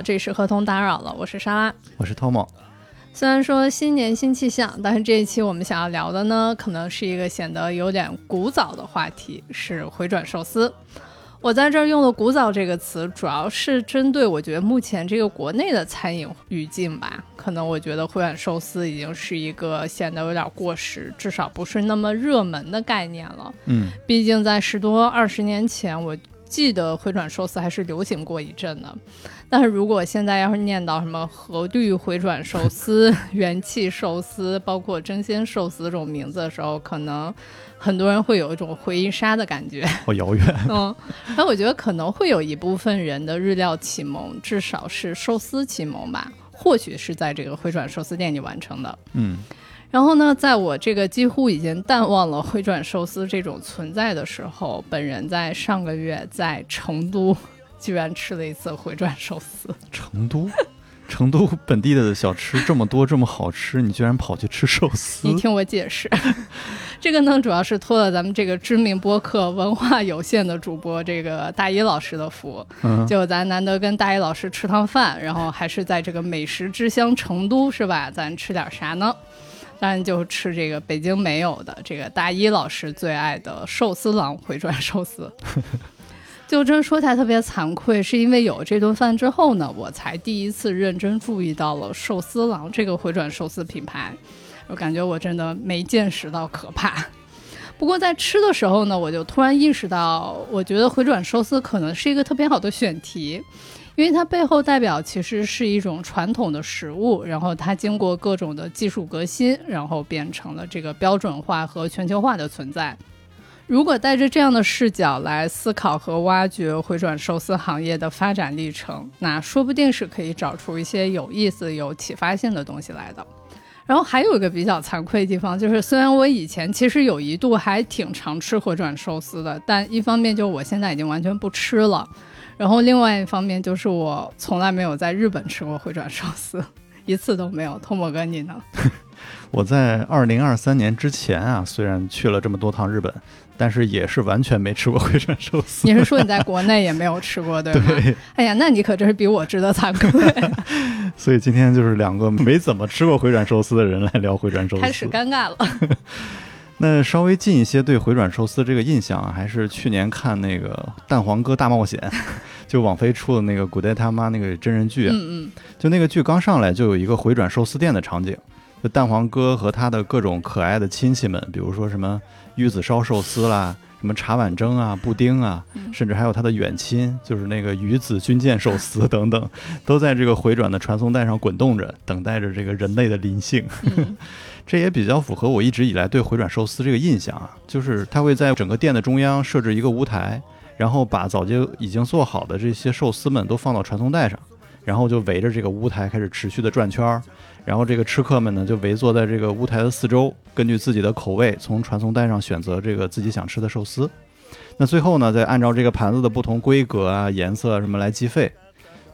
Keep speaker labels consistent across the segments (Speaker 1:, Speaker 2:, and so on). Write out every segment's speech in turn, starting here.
Speaker 1: 好，这里是合同打扰了，我是莎拉，
Speaker 2: 我是 Tom。
Speaker 1: 虽然说新年新气象，但是这一期我们想要聊的呢，可能是一个显得有点古早的话题，是回转寿司。我在这儿用的“古早”这个词，主要是针对我觉得目前这个国内的餐饮语境吧。可能我觉得回转寿司已经是一个显得有点过时，至少不是那么热门的概念了。
Speaker 2: 嗯，
Speaker 1: 毕竟在十多二十年前，我记得回转寿司还是流行过一阵的。但是如果现在要是念到什么和绿回转寿司、元气寿司，包括真鲜寿司这种名字的时候，可能。很多人会有一种回忆杀的感觉，
Speaker 2: 好遥远。
Speaker 1: 嗯，那我觉得可能会有一部分人的日料启蒙，至少是寿司启蒙吧，或许是在这个回转寿司店里完成的。
Speaker 2: 嗯，
Speaker 1: 然后呢，在我这个几乎已经淡忘了回转寿司这种存在的时候，本人在上个月在成都居然吃了一次回转寿司。
Speaker 2: 成都。成都本地的小吃这么多，这么好吃，你居然跑去吃寿司？
Speaker 1: 你听我解释，这个呢，主要是托了咱们这个知名播客文化有限的主播这个大一老师的福，就咱难得跟大一老师吃趟饭，然后还是在这个美食之乡成都，是吧？咱吃点啥呢？当然就吃这个北京没有的，这个大一老师最爱的寿司郎回转寿司。就真说起来特别惭愧，是因为有这顿饭之后呢，我才第一次认真注意到了寿司郎这个回转寿司品牌。我感觉我真的没见识到可怕。不过在吃的时候呢，我就突然意识到，我觉得回转寿司可能是一个特别好的选题，因为它背后代表其实是一种传统的食物，然后它经过各种的技术革新，然后变成了这个标准化和全球化的存在。如果带着这样的视角来思考和挖掘回转寿司行业的发展历程，那说不定是可以找出一些有意思、有启发性的东西来的。然后还有一个比较惭愧的地方，就是虽然我以前其实有一度还挺常吃回转寿司的，但一方面就我现在已经完全不吃了，然后另外一方面就是我从来没有在日本吃过回转寿司，一次都没有。托莫哥，你呢？
Speaker 2: 我在二零二三年之前啊，虽然去了这么多趟日本。但是也是完全没吃过回转寿司。
Speaker 1: 你是说你在国内也没有吃过，对吗？
Speaker 2: 对。
Speaker 1: 哎呀，那你可真是比我值得惭愧。
Speaker 2: 所以今天就是两个没怎么吃过回转寿司的人来聊回转寿司，
Speaker 1: 开始尴尬了。
Speaker 2: 那稍微近一些对回转寿司这个印象啊，还是去年看那个《蛋黄哥大冒险》，就网飞出的那个古代他妈那个真人剧。
Speaker 1: 嗯嗯。
Speaker 2: 就那个剧刚上来就有一个回转寿司店的场景，就蛋黄哥和他的各种可爱的亲戚们，比如说什么。鱼子烧寿司啦，什么茶碗蒸啊、布丁啊，甚至还有他的远亲，就是那个鱼子军舰寿司等等，都在这个回转的传送带上滚动着，等待着这个人类的临幸。这也比较符合我一直以来对回转寿司这个印象啊，就是他会在整个店的中央设置一个舞台，然后把早就已经做好的这些寿司们都放到传送带上，然后就围着这个舞台开始持续的转圈儿。然后这个吃客们呢，就围坐在这个屋台的四周，根据自己的口味，从传送带上选择这个自己想吃的寿司。那最后呢，再按照这个盘子的不同规格啊、颜色什么来计费。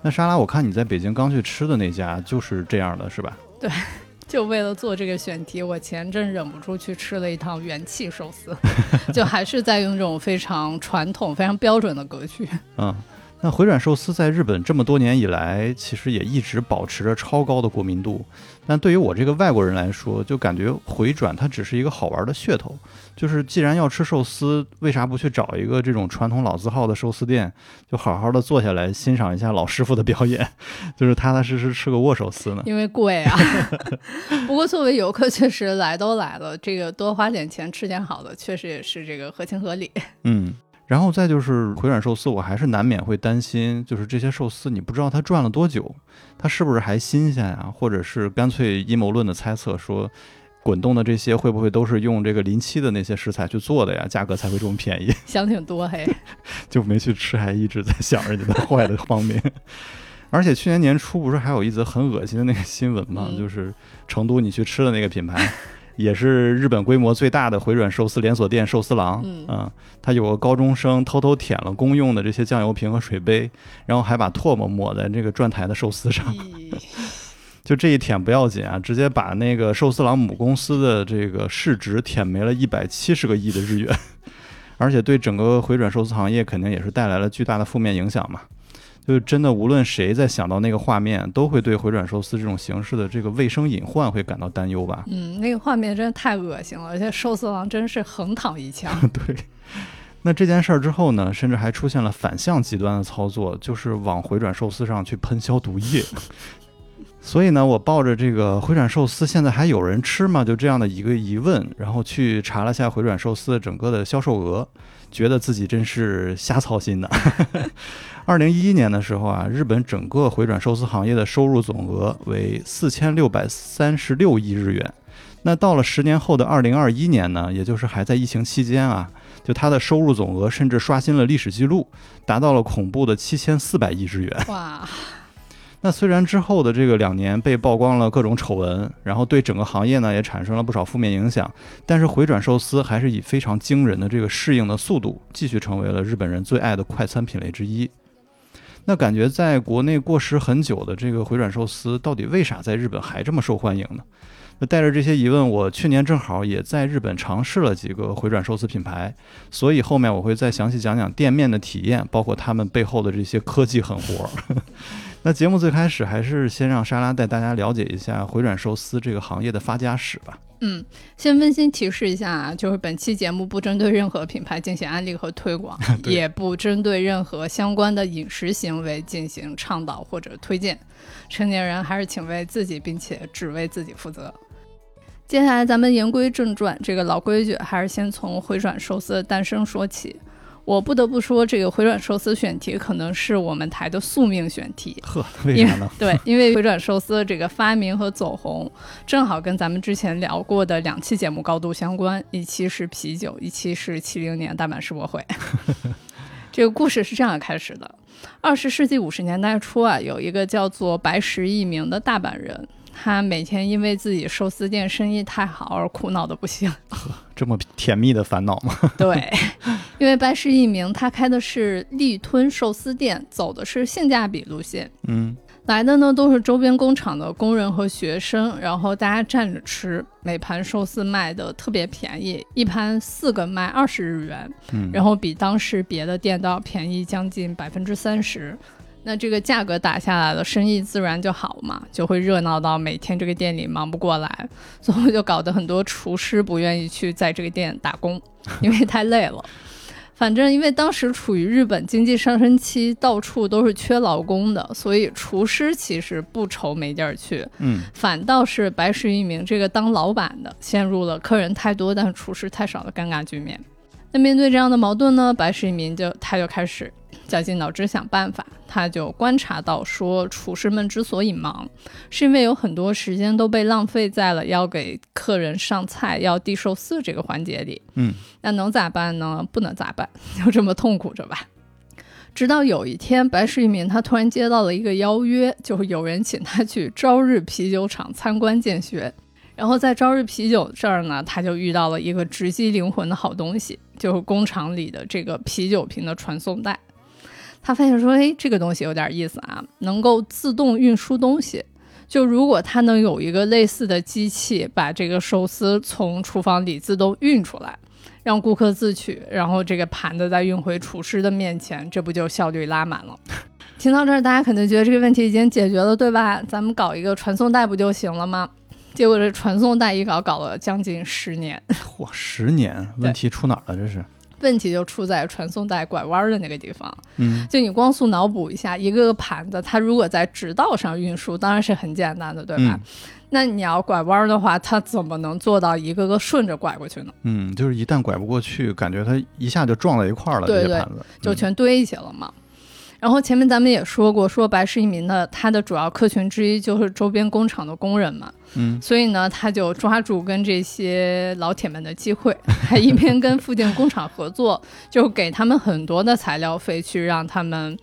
Speaker 2: 那沙拉，我看你在北京刚去吃的那家就是这样的，是吧？
Speaker 1: 对，就为了做这个选题，我前阵忍不住去吃了一趟元气寿司，就还是在用这种非常传统、非常标准的格局。
Speaker 2: 嗯。那回转寿司在日本这么多年以来，其实也一直保持着超高的国民度。但对于我这个外国人来说，就感觉回转它只是一个好玩的噱头。就是既然要吃寿司，为啥不去找一个这种传统老字号的寿司店，就好好的坐下来欣赏一下老师傅的表演，就是踏踏实实吃个握寿司呢？
Speaker 1: 因为贵啊。不过作为游客，确实来都来了，这个多花点钱吃点好的，确实也是这个合情合理。
Speaker 2: 嗯。然后再就是回转寿司，我还是难免会担心，就是这些寿司你不知道它转了多久，它是不是还新鲜呀？或者是干脆阴谋论的猜测说，滚动的这些会不会都是用这个临期的那些食材去做的呀？价格才会这么便宜？
Speaker 1: 想挺多嘿，
Speaker 2: 就没去吃，还一直在想着你的坏的方面。而且去年年初不是还有一则很恶心的那个新闻吗？就是成都你去吃的那个品牌。也是日本规模最大的回转寿司连锁店寿司郎，嗯，他有个高中生偷偷舔了公用的这些酱油瓶和水杯，然后还把唾沫抹在这个转台的寿司上，就这一舔不要紧啊，直接把那个寿司郎母公司的这个市值舔没了一百七十个亿的日元，而且对整个回转寿司行业肯定也是带来了巨大的负面影响嘛。就是真的，无论谁在想到那个画面，都会对回转寿司这种形式的这个卫生隐患会感到担忧吧？
Speaker 1: 嗯，那个画面真的太恶心了，而且寿司郎真是横躺一枪。
Speaker 2: 对。那这件事儿之后呢，甚至还出现了反向极端的操作，就是往回转寿司上去喷消毒液。所以呢，我抱着这个回转寿司现在还有人吃吗？就这样的一个疑问，然后去查了下回转寿司整个的销售额，觉得自己真是瞎操心的。二零一一年的时候啊，日本整个回转寿司行业的收入总额为四千六百三十六亿日元。那到了十年后的二零二一年呢，也就是还在疫情期间啊。就它的收入总额甚至刷新了历史记录，达到了恐怖的七千四百亿日元。
Speaker 1: 哇！
Speaker 2: 那虽然之后的这个两年被曝光了各种丑闻，然后对整个行业呢也产生了不少负面影响，但是回转寿司还是以非常惊人的这个适应的速度，继续成为了日本人最爱的快餐品类之一。那感觉在国内过时很久的这个回转寿司，到底为啥在日本还这么受欢迎呢？那带着这些疑问，我去年正好也在日本尝试了几个回转寿司品牌，所以后面我会再详细讲讲店面的体验，包括他们背后的这些科技狠活。那节目最开始还是先让莎拉带大家了解一下回转寿司这个行业的发家史吧。
Speaker 1: 嗯，先温馨提示一下啊，就是本期节目不针对任何品牌进行安利和推广，也不针对任何相关的饮食行为进行倡导或者推荐。成年人还是请为自己，并且只为自己负责。接下来咱们言归正传，这个老规矩还是先从回转寿司的诞生说起。我不得不说，这个回转寿司选题可能是我们台的宿命选题。
Speaker 2: 呵，为啥呢？
Speaker 1: 对，因为回转寿司的这个发明和走红，正好跟咱们之前聊过的两期节目高度相关。一期是啤酒，一期是七零年大阪世博会。这个故事是这样开始的：二十世纪五十年代初啊，有一个叫做白石一名的大阪人。他每天因为自己寿司店生意太好而苦恼的不行，
Speaker 2: 这么甜蜜的烦恼吗？
Speaker 1: 对，因为白石一名他开的是立吞寿司店，走的是性价比路线。
Speaker 2: 嗯，
Speaker 1: 来的呢都是周边工厂的工人和学生，然后大家站着吃，每盘寿司卖的特别便宜，一盘四个卖二十日元，
Speaker 2: 嗯，
Speaker 1: 然后比当时别的店都要便宜将近百分之三十。那这个价格打下来了，生意自然就好嘛，就会热闹到每天这个店里忙不过来，最后就搞得很多厨师不愿意去在这个店打工，因为太累了。反正因为当时处于日本经济上升期，到处都是缺劳工的，所以厨师其实不愁没地儿去，
Speaker 2: 嗯，
Speaker 1: 反倒是白石一名这个当老板的陷入了客人太多但厨师太少的尴尬局面。那面对这样的矛盾呢，白石一名就他就开始。绞尽脑汁想办法，他就观察到说，厨师们之所以忙，是因为有很多时间都被浪费在了要给客人上菜、要递寿司这个环节里。
Speaker 2: 嗯，
Speaker 1: 那能咋办呢？不能咋办，就这么痛苦着吧。直到有一天，白石一民他突然接到了一个邀约，就是有人请他去朝日啤酒厂参观见学。然后在朝日啤酒这儿呢，他就遇到了一个直击灵魂的好东西，就是工厂里的这个啤酒瓶的传送带。他发现说，哎，这个东西有点意思啊，能够自动运输东西。就如果它能有一个类似的机器，把这个寿司从厨房里自动运出来，让顾客自取，然后这个盘子再运回厨师的面前，这不就效率拉满了？听到这儿，大家肯定觉得这个问题已经解决了，对吧？咱们搞一个传送带不就行了吗？结果这传送带一搞，搞了将近十年。
Speaker 2: 嚯，十年，问题出哪儿了？这是？
Speaker 1: 问题就出在传送带拐弯的那个地方。
Speaker 2: 嗯，
Speaker 1: 就你光速脑补一下，一个个盘子，它如果在直道上运输，当然是很简单的，对吧？那你要拐弯的话，它怎么能做到一个个顺着拐过去呢？
Speaker 2: 嗯，就是一旦拐不过去，感觉它一下就撞在一块儿了，
Speaker 1: 这些
Speaker 2: 盘子
Speaker 1: 就全堆起了嘛。然后前面咱们也说过，说白石一民的他的主要客群之一就是周边工厂的工人嘛，
Speaker 2: 嗯，
Speaker 1: 所以呢，他就抓住跟这些老铁们的机会，还一边跟附近工厂合作，就给他们很多的材料费，去让他们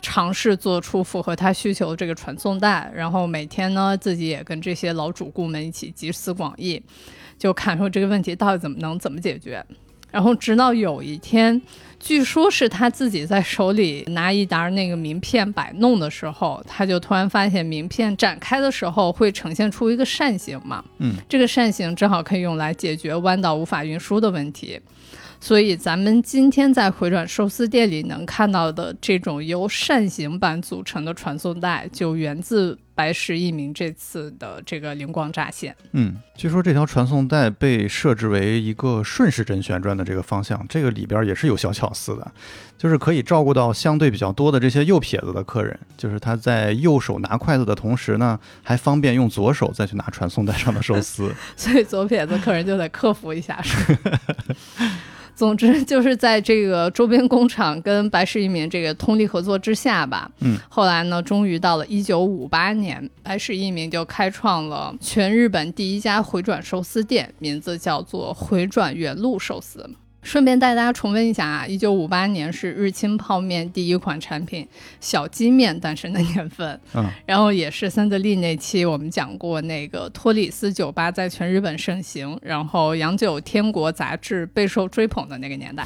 Speaker 1: 尝试做出符合他需求的这个传送带，然后每天呢，自己也跟这些老主顾们一起集思广益，就看说这个问题到底怎么能怎么解决，然后直到有一天。据说是他自己在手里拿一沓那个名片摆弄的时候，他就突然发现名片展开的时候会呈现出一个扇形嘛，
Speaker 2: 嗯，
Speaker 1: 这个扇形正好可以用来解决弯道无法运输的问题，所以咱们今天在回转寿司店里能看到的这种由扇形板组成的传送带，就源自白石一明这次的这个灵光乍现。
Speaker 2: 嗯，据说这条传送带被设置为一个顺时针旋转的这个方向，这个里边也是有小巧思的，就是可以照顾到相对比较多的这些右撇子的客人，就是他在右手拿筷子的同时呢，还方便用左手再去拿传送带上的寿司。
Speaker 1: 所以左撇子客人就得克服一下，是吧。总之就是在这个周边工厂跟白石一民这个通力合作之下吧，
Speaker 2: 嗯，
Speaker 1: 后来呢，终于到了一九五八年，白石一民就开创了全日本第一家回转寿司店，名字叫做回转原路寿司。顺便带大家重温一下啊，一九五八年是日清泡面第一款产品小鸡面诞生的年份，
Speaker 2: 嗯，
Speaker 1: 然后也是三得利那期我们讲过那个托里斯酒吧在全日本盛行，然后洋酒天国杂志备受追捧的那个年代。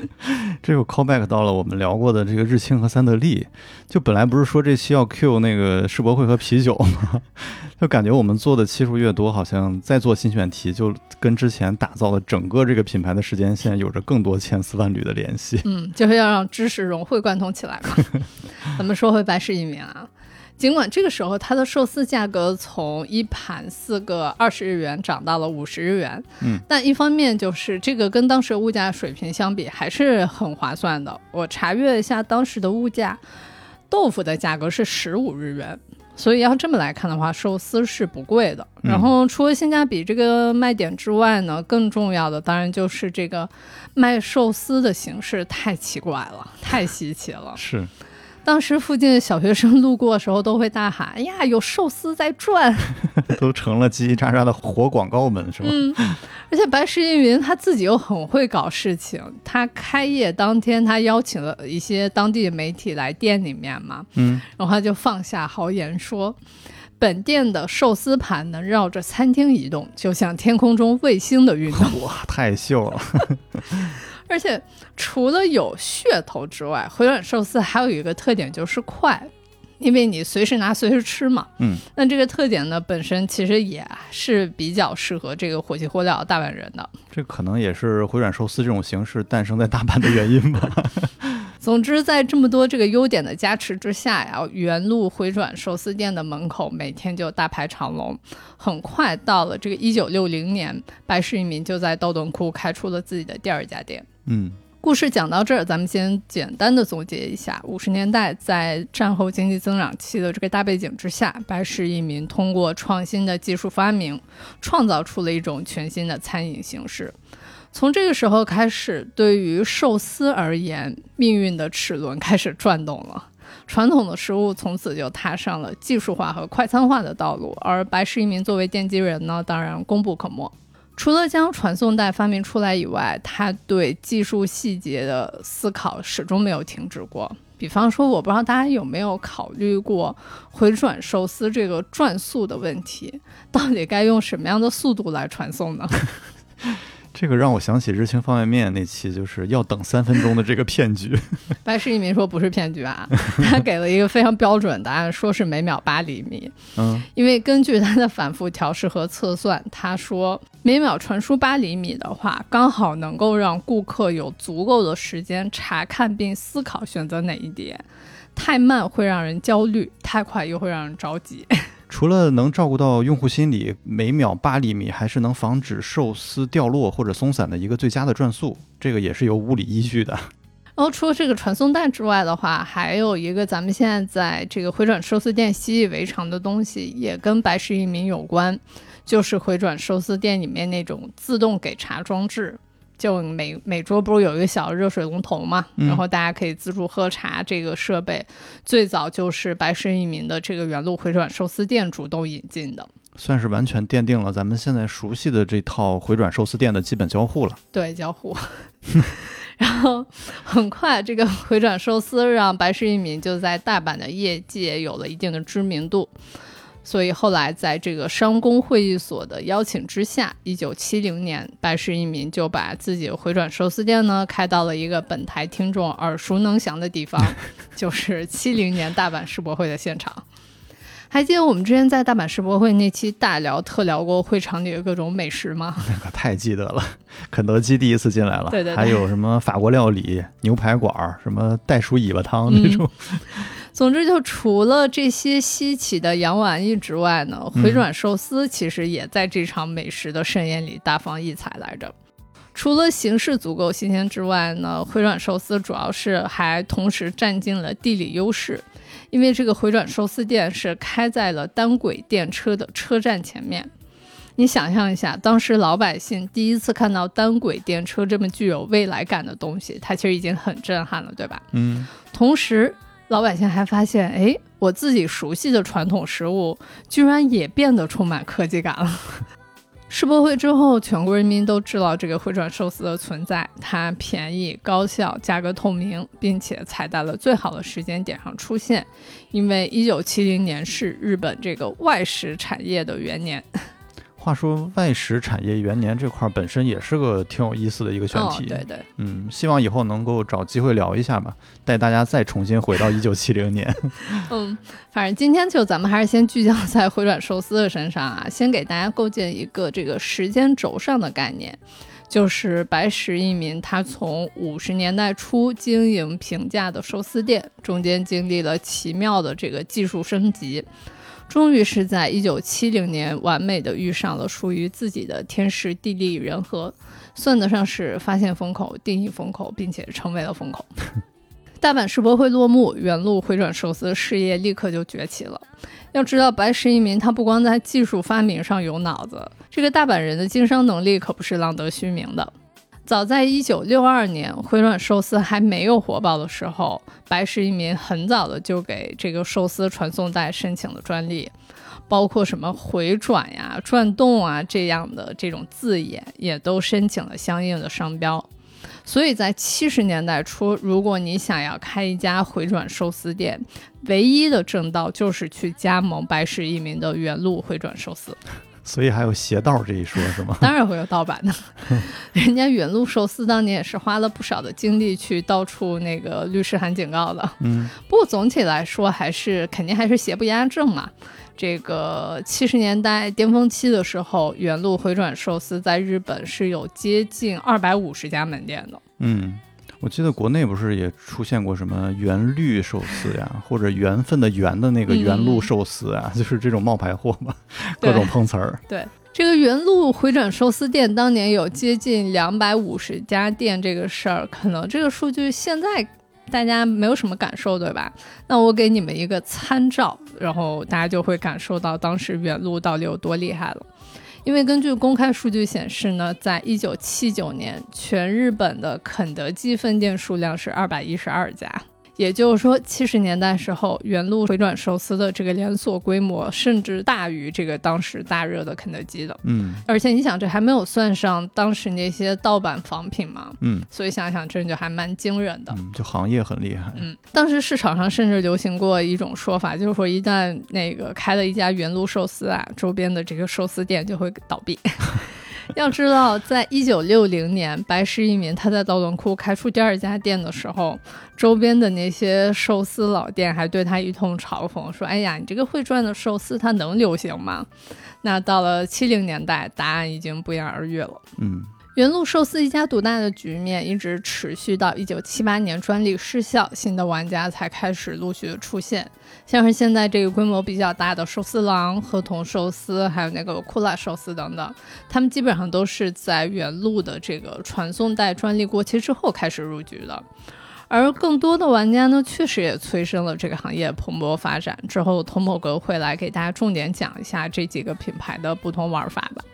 Speaker 2: 这个 callback 到了我们聊过的这个日清和三得利，就本来不是说这期要 Q 那个世博会和啤酒吗？就感觉我们做的期数越多，好像再做新选题就跟之前打造的整个这个品牌的时间线有着更多千丝万缕的联系。
Speaker 1: 嗯，就是要让知识融会贯通起来嘛。咱们说回白石一名啊，尽管这个时候它的寿司价格从一盘四个二十日元涨到了五十日元，
Speaker 2: 嗯，
Speaker 1: 但一方面就是这个跟当时物价水平相比还是很划算的。我查阅一下当时的物价，豆腐的价格是十五日元。所以要这么来看的话，寿司是不贵的。然后除了性价比这个卖点之外呢，更重要的当然就是这个卖寿司的形式太奇怪了，太稀奇了。
Speaker 2: 是，
Speaker 1: 当时附近的小学生路过的时候都会大喊：“哎呀，有寿司在转！”
Speaker 2: 都成了叽叽喳喳的活广告们，是吧？
Speaker 1: 嗯，而且白石一云他自己又很会搞事情。他开业当天，他邀请了一些当地的媒体来店里面嘛，
Speaker 2: 嗯，
Speaker 1: 然后他就放下豪言说：“本店的寿司盘能绕着餐厅移动，就像天空中卫星的运动。
Speaker 2: 哇，太秀了！
Speaker 1: 而且除了有噱头之外，回转寿司还有一个特点就是快。”因为你随时拿随时吃嘛，
Speaker 2: 嗯，
Speaker 1: 那这个特点呢，本身其实也是比较适合这个火急火燎大阪人的。
Speaker 2: 这可能也是回转寿司这种形式诞生在大阪的原因吧。
Speaker 1: 总之，在这么多这个优点的加持之下呀，原路回转寿司店的门口每天就大排长龙。很快到了这个一九六零年，白石一民就在道顿窟开出了自己的第二家店。
Speaker 2: 嗯。
Speaker 1: 故事讲到这儿，咱们先简单的总结一下：五十年代在战后经济增长期的这个大背景之下，白石一民通过创新的技术发明，创造出了一种全新的餐饮形式。从这个时候开始，对于寿司而言，命运的齿轮开始转动了。传统的食物从此就踏上了技术化和快餐化的道路，而白石一民作为奠基人呢，当然功不可没。除了将传送带发明出来以外，他对技术细节的思考始终没有停止过。比方说，我不知道大家有没有考虑过回转寿司这个转速的问题，到底该用什么样的速度来传送呢？
Speaker 2: 这个让我想起日清方便面那期，就是要等三分钟的这个骗局。
Speaker 1: 白石一民说不是骗局啊，他给了一个非常标准答案，说是每秒八厘米。
Speaker 2: 嗯，
Speaker 1: 因为根据他的反复调试和测算，他说每秒传输八厘米的话，刚好能够让顾客有足够的时间查看并思考选择哪一碟。太慢会让人焦虑，太快又会让人着急。
Speaker 2: 除了能照顾到用户心理，每秒八厘米还是能防止寿司掉落或者松散的一个最佳的转速，这个也是有物理依据的。
Speaker 1: 然后除了这个传送带之外的话，还有一个咱们现在在这个回转寿司店习以为常的东西，也跟白石一民有关，就是回转寿司店里面那种自动给茶装置。就每每桌不是有一个小热水龙头嘛，然后大家可以自助喝茶。这个设备最早就是白石一民的这个原路回转寿司店主动引进的，
Speaker 2: 算是完全奠定了咱们现在熟悉的这套回转寿司店的基本交互了。
Speaker 1: 对，交互。然后很快，这个回转寿司让白石一民就在大阪的业界有了一定的知名度。所以后来，在这个商工会议所的邀请之下，一九七零年，白石一民就把自己回转寿司店呢开到了一个本台听众耳熟能详的地方，就是七零年大阪世博会的现场。还记得我们之前在大阪世博会那期大聊特聊过会场里的各种美食吗？
Speaker 2: 那可太记得了，肯德基第一次进来了，
Speaker 1: 对对对
Speaker 2: 还有什么法国料理、牛排馆儿，什么袋鼠尾巴汤
Speaker 1: 嗯
Speaker 2: 这种，
Speaker 1: 总之，就除了这些稀奇的洋玩意之外呢，回转寿司其实也在这场美食的盛宴里大放异彩来着。除了形式足够新鲜之外呢，回转寿司主要是还同时占尽了地理优势，因为这个回转寿司店是开在了单轨电车的车站前面。你想象一下，当时老百姓第一次看到单轨电车这么具有未来感的东西，它其实已经很震撼了，对吧？
Speaker 2: 嗯，
Speaker 1: 同时，老百姓还发现，哎，我自己熟悉的传统食物，居然也变得充满科技感了。世博会之后，全国人民都知道这个回转寿司的存在，它便宜、高效、价格透明，并且踩在了最好的时间点上出现。因为一九七零年是日本这个外食产业的元年。
Speaker 2: 话说外食产业元年这块儿本身也是个挺有意思的一个选
Speaker 1: 哦，
Speaker 2: 题，
Speaker 1: 对对，
Speaker 2: 嗯，希望以后能够找机会聊一下吧，带大家再重新回到一九七零年。
Speaker 1: 嗯，反正今天就咱们还是先聚焦在回转寿司的身上啊，先给大家构建一个这个时间轴上的概念，就是白石一民他从五十年代初经营平价的寿司店，中间经历了奇妙的这个技术升级。终于是在一九七零年完美的遇上了属于自己的天时地利人和，算得上是发现风口、定义风口，并且成为了风口。大阪世博会落幕，原路回转寿司事业立刻就崛起了。要知道，白石一民他不光在技术发明上有脑子，这个大阪人的经商能力可不是浪得虚名的。早在一九六二年，回转寿司还没有火爆的时候，白石一民很早的就给这个寿司传送带申请了专利，包括什么回转呀、转动啊这样的这种字眼，也都申请了相应的商标。所以在七十年代初，如果你想要开一家回转寿司店，唯一的正道就是去加盟白石一民的原路回转寿司。
Speaker 2: 所以还有邪道这一说是吗？
Speaker 1: 当然会有盗版的，人家原路寿司当年也是花了不少的精力去到处那个律师函警告的。
Speaker 2: 嗯，
Speaker 1: 不过总体来说，还是肯定还是邪不压正嘛。这个七十年代巅峰期的时候，原路回转寿司在日本是有接近二百五十家门店的。
Speaker 2: 嗯，我记得国内不是也出现过什么原绿寿司呀，或者缘分的缘的那个原路寿司啊，就是这种冒牌货嘛，各种碰瓷儿。
Speaker 1: 对，这个原路回转寿司店当年有接近两百五十家店，这个事儿可能这个数据现在大家没有什么感受，对吧？那我给你们一个参照，然后大家就会感受到当时原路到底有多厉害了。因为根据公开数据显示呢，在一九七九年，全日本的肯德基分店数量是二百一十二家。也就是说，七十年代时候，原路回转寿司的这个连锁规模甚至大于这个当时大热的肯德基的。
Speaker 2: 嗯
Speaker 1: 而且你想，这还没有算上当时那些盗版仿品嘛，
Speaker 2: 嗯
Speaker 1: 所以想想这就还蛮惊人的。
Speaker 2: 嗯，就行业很厉害。
Speaker 1: 嗯，当时市场上甚至流行过一种说法，就是说一旦那个开了一家原路寿司啊，周边的这个寿司店就会倒闭。要知道，在一九六零年，白石一民他在道顿窟开出第二家店的时候，周边的那些寿司老店还对他一通嘲讽，说：“哎呀，你这个会转的寿司，它能流行吗？”那到了七零年代，答案已经不言而喻了。
Speaker 2: 嗯
Speaker 1: 原路寿司一家独大的局面一直持续到一九七八年专利失效，新的玩家才开始陆续的出现，像是现在这个规模比较大的寿司郎、合同寿司，还有那个库拉寿司等等，他们基本上都是在原路的这个传送带专利过期之后开始入局的。而更多的玩家呢，确实也催生了这个行业蓬勃发展。之后，童某哥会来给大家重点讲一下这几个品牌的不同玩法吧。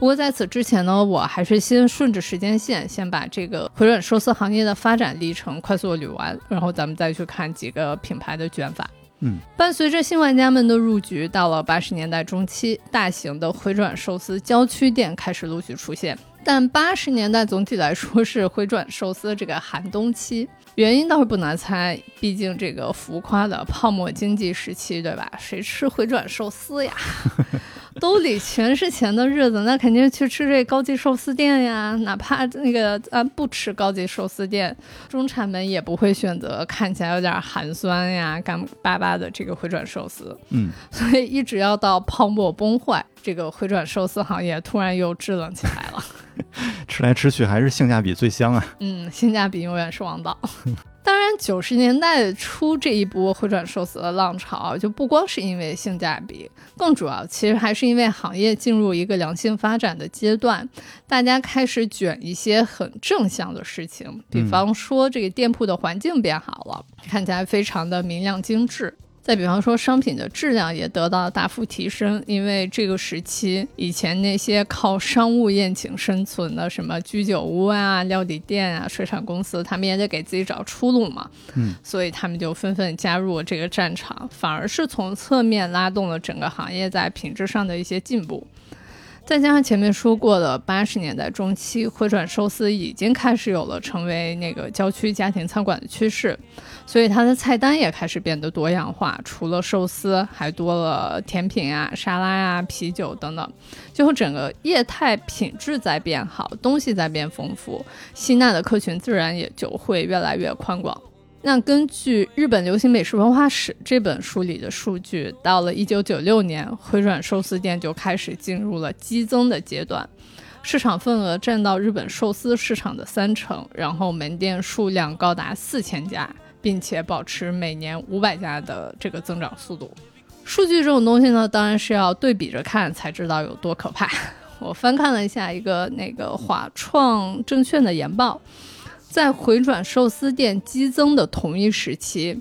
Speaker 1: 不过在此之前呢，我还是先顺着时间线，先把这个回转寿司行业的发展历程快速捋完，然后咱们再去看几个品牌的卷法。
Speaker 2: 嗯，
Speaker 1: 伴随着新玩家们的入局，到了八十年代中期，大型的回转寿司郊区店开始陆续出现。但八十年代总体来说是回转寿司这个寒冬期，原因倒是不难猜，毕竟这个浮夸的泡沫经济时期，对吧？谁吃回转寿司呀？兜里全是钱的日子，那肯定去吃这高级寿司店呀。哪怕那个啊不吃高级寿司店，中产们也不会选择看起来有点寒酸呀、干巴巴的这个回转寿司。
Speaker 2: 嗯，
Speaker 1: 所以一直要到泡沫崩坏，这个回转寿司行业突然又支棱起来了。
Speaker 2: 吃来吃去还是性价比最香啊。
Speaker 1: 嗯，性价比永远是王道。当然，九十年代初这一波回转寿司的浪潮，就不光是因为性价比，更主要其实还是因为行业进入一个良性发展的阶段，大家开始卷一些很正向的事情，比方说这个店铺的环境变好了，看起来非常的明亮精致。再比方说，商品的质量也得到了大幅提升，因为这个时期以前那些靠商务宴请生存的什么居酒屋啊、料理店啊、水产公司，他们也得给自己找出路嘛。
Speaker 2: 嗯，
Speaker 1: 所以他们就纷纷加入了这个战场，反而是从侧面拉动了整个行业在品质上的一些进步。再加上前面说过的，八十年代中期，回转寿司已经开始有了成为那个郊区家庭餐馆的趋势，所以它的菜单也开始变得多样化，除了寿司，还多了甜品啊、沙拉啊、啤酒等等，最后整个业态品质在变好，东西在变丰富，吸纳的客群自然也就会越来越宽广。那根据《日本流行美食文化史》这本书里的数据，到了一九九六年，回转寿司店就开始进入了激增的阶段，市场份额占到日本寿司市场的三成，然后门店数量高达四千家，并且保持每年五百家的这个增长速度。数据这种东西呢，当然是要对比着看才知道有多可怕。我翻看了一下一个那个华创证券的研报。在回转寿司店激增的同一时期，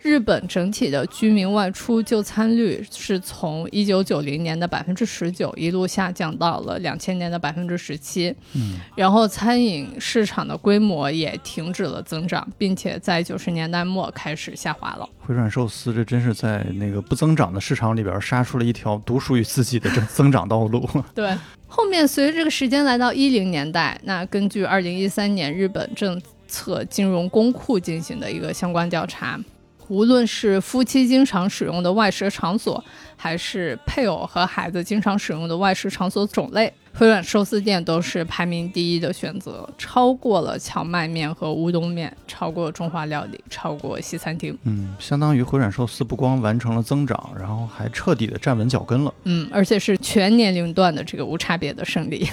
Speaker 1: 日本整体的居民外出就餐率是从一九九零年的百分之十九一路下降到了两千年的百分之十七。
Speaker 2: 嗯，
Speaker 1: 然后餐饮市场的规模也停止了增长，并且在九十年代末开始下滑了。
Speaker 2: 回转寿司这真是在那个不增长的市场里边杀出了一条独属于自己的增增长道路。
Speaker 1: 对。后面随着这个时间来到一零年代，那根据二零一三年日本政策金融公库进行的一个相关调查，无论是夫妻经常使用的外食场所，还是配偶和孩子经常使用的外食场所种类。回转寿司店都是排名第一的选择，超过了荞麦面和乌冬面，超过中华料理，超过西餐厅。
Speaker 2: 嗯，相当于回转寿司不光完成了增长，然后还彻底的站稳脚跟了。
Speaker 1: 嗯，而且是全年龄段的这个无差别的胜利。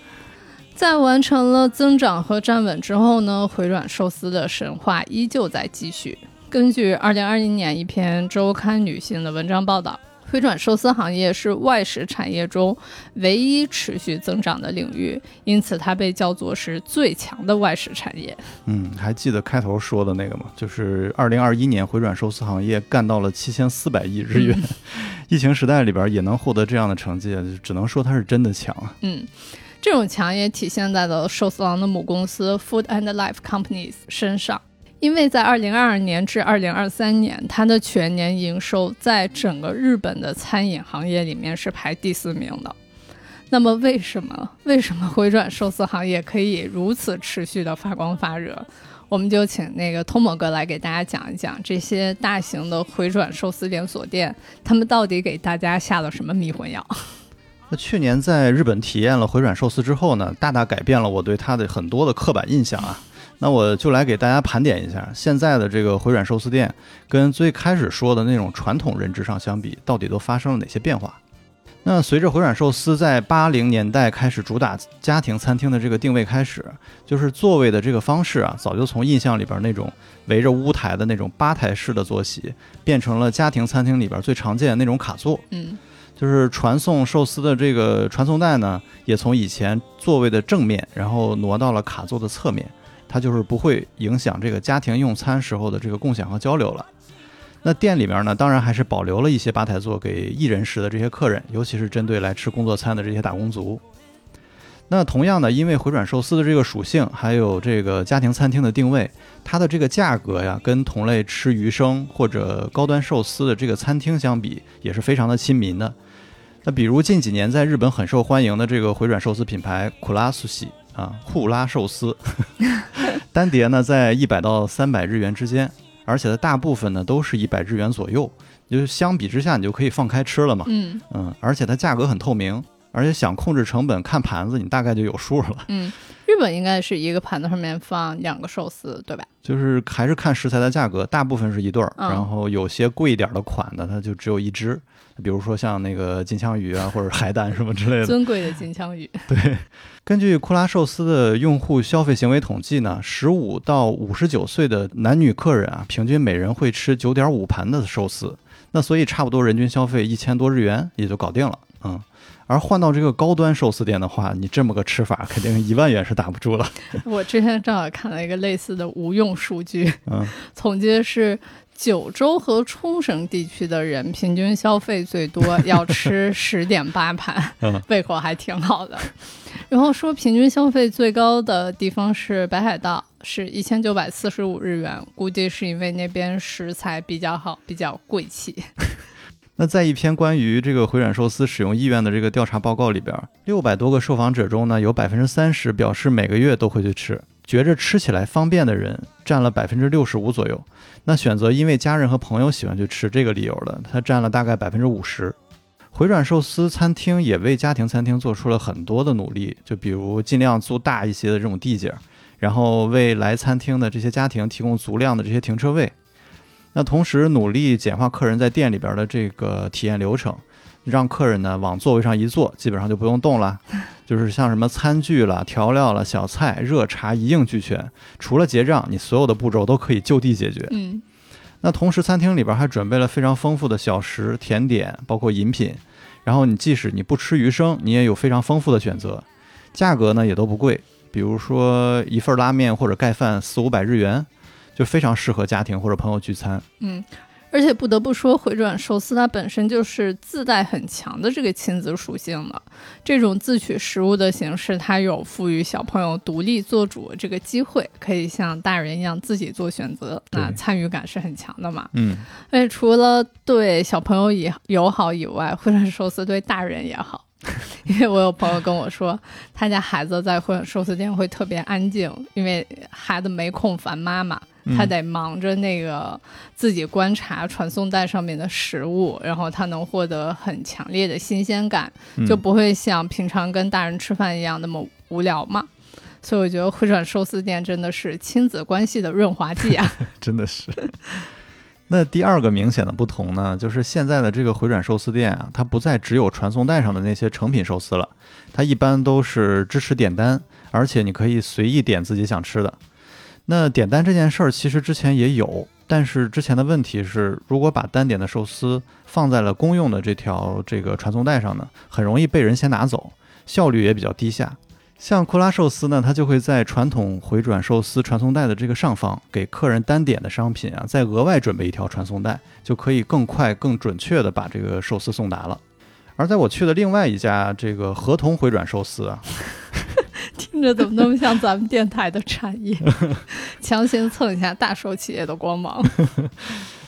Speaker 1: 在完成了增长和站稳之后呢，回转寿司的神话依旧在继续。根据二零二一年一篇周刊女性的文章报道。回转寿司行业是外食产业中唯一持续增长的领域，因此它被叫做是最强的外食产业。
Speaker 2: 嗯，还记得开头说的那个吗？就是二零二一年回转寿司行业干到了七千四百亿日元，疫情时代里边也能获得这样的成绩，只能说它是真的强啊。
Speaker 1: 嗯，这种强也体现在了寿司郎的母公司 Food and Life Companies 身上。因为在二零二二年至二零二三年，它的全年营收在整个日本的餐饮行业里面是排第四名的。那么，为什么为什么回转寿司行业可以如此持续的发光发热？我们就请那个通某哥来给大家讲一讲这些大型的回转寿司连锁店，他们到底给大家下了什么迷魂药？
Speaker 2: 那去年在日本体验了回转寿司之后呢，大大改变了我对它的很多的刻板印象啊。那我就来给大家盘点一下，现在的这个回转寿司店跟最开始说的那种传统认知上相比，到底都发生了哪些变化？那随着回转寿司在八零年代开始主打家庭餐厅的这个定位开始，就是座位的这个方式啊，早就从印象里边那种围着屋台的那种吧台式的坐席，变成了家庭餐厅里边最常见的那种卡座。
Speaker 1: 嗯，
Speaker 2: 就是传送寿司的这个传送带呢，也从以前座位的正面，然后挪到了卡座的侧面。它就是不会影响这个家庭用餐时候的这个共享和交流了。那店里面呢，当然还是保留了一些吧台座给一人食的这些客人，尤其是针对来吃工作餐的这些打工族。那同样的，因为回转寿司的这个属性，还有这个家庭餐厅的定位，它的这个价格呀，跟同类吃鱼生或者高端寿司的这个餐厅相比，也是非常的亲民的。那比如近几年在日本很受欢迎的这个回转寿司品牌库拉苏西。啊，库拉寿司 单碟呢在一百到三百日元之间，而且它大部分呢都是一百日元左右，就是相比之下你就可以放开吃了嘛。
Speaker 1: 嗯
Speaker 2: 嗯，而且它价格很透明，而且想控制成本看盘子，你大概就有数了。
Speaker 1: 嗯，日本应该是一个盘子上面放两个寿司，对吧？
Speaker 2: 就是还是看食材的价格，大部分是一对儿，
Speaker 1: 嗯
Speaker 2: 然后有些贵一点的款的，它就只有一只，比如说像那个金枪鱼啊，或者海胆什么之类的。
Speaker 1: 尊贵的金枪鱼。
Speaker 2: 对根据库拉寿司的用户消费行为统计呢，十五到五十九岁的男女客人啊，平均每人会吃九点五盘的寿司，那所以差不多人均消费一千多日元也就搞定了，嗯。而换到这个高端寿司店的话，你这么个吃法，肯定一万元是打不住了，
Speaker 1: 我之前正好看了一个类似的无用数据，
Speaker 2: 嗯。
Speaker 1: 统计是九州和冲绳地区的人平均消费最多，要吃十点八盘，
Speaker 2: 嗯
Speaker 1: 胃口还挺好的。然后说平均消费最高的地方是北海道，是一千九百四十五日元，估计是因为那边食材比较好，比较贵气。
Speaker 2: 那在一篇关于这个回转寿司使用意愿的这个调查报告里边，六百多个受访者中呢，有百分之三十表示每个月都会去吃，觉着吃起来方便的人占了百分之六十五左右。那选择因为家人和朋友喜欢去吃这个理由的，它占了大概百分之五十。回转寿司餐厅也为家庭餐厅做出了很多的努力，就比如尽量租大一些的这种地界，然后为来餐厅的这些家庭提供足量的这些停车位。那同时努力简化客人在店里边的这个体验流程，让客人呢往座位上一坐，基本上就不用动了。就是像什么餐具了、调料了、小菜、热茶一应俱全，除了结账，你所有的步骤都可以就地解决。
Speaker 1: 嗯
Speaker 2: 那同时，餐厅里边还准备了非常丰富的小食、甜点，包括饮品。然后你即使你不吃鱼生，你也有非常丰富的选择，价格呢也都不贵。比如说一份拉面或者盖饭四五百日元，就非常适合家庭或者朋友聚餐。
Speaker 1: 嗯。而且不得不说，回转寿司它本身就是自带很强的这个亲子属性的。这种自取食物的形式，它有赋予小朋友独立做主这个机会，可以像大人一样自己做选择，
Speaker 2: 对
Speaker 1: 那参与感是很强的嘛。
Speaker 2: 嗯，
Speaker 1: 而且除了对小朋友也友好以外，回转寿司对大人也好。因为我有朋友跟我说，他家孩子在回转寿司店会特别安静，因为孩子没空烦妈妈，他得忙着那个自己观察传送带上面的食物，然后他能获得很强烈的新鲜感，
Speaker 2: 嗯
Speaker 1: 就不会像平常跟大人吃饭一样那么无聊嘛。所以我觉得回转寿司店真的是亲子关系的润滑剂啊！
Speaker 2: 真的是。那第二个明显的不同呢，就是现在的这个回转寿司店啊，它不再只有传送带上的那些成品寿司了，它一般都是支持点单，而且你可以随意点自己想吃的。那点单这件事儿其实之前也有，但是之前的问题是，如果把单点的寿司放在了公用的这条这个传送带上呢，很容易被人先拿走，效率也比较低下。像库拉寿司呢，它就会在传统回转寿司传送带的这个上方，给客人单点的商品啊，再额外准备一条传送带，就可以更快、更准确的把这个寿司送达了。而在我去的另外一家这个合同回转寿司啊，
Speaker 1: 听着怎么那么像咱们电台的产业？强行蹭一下大手企业的光芒。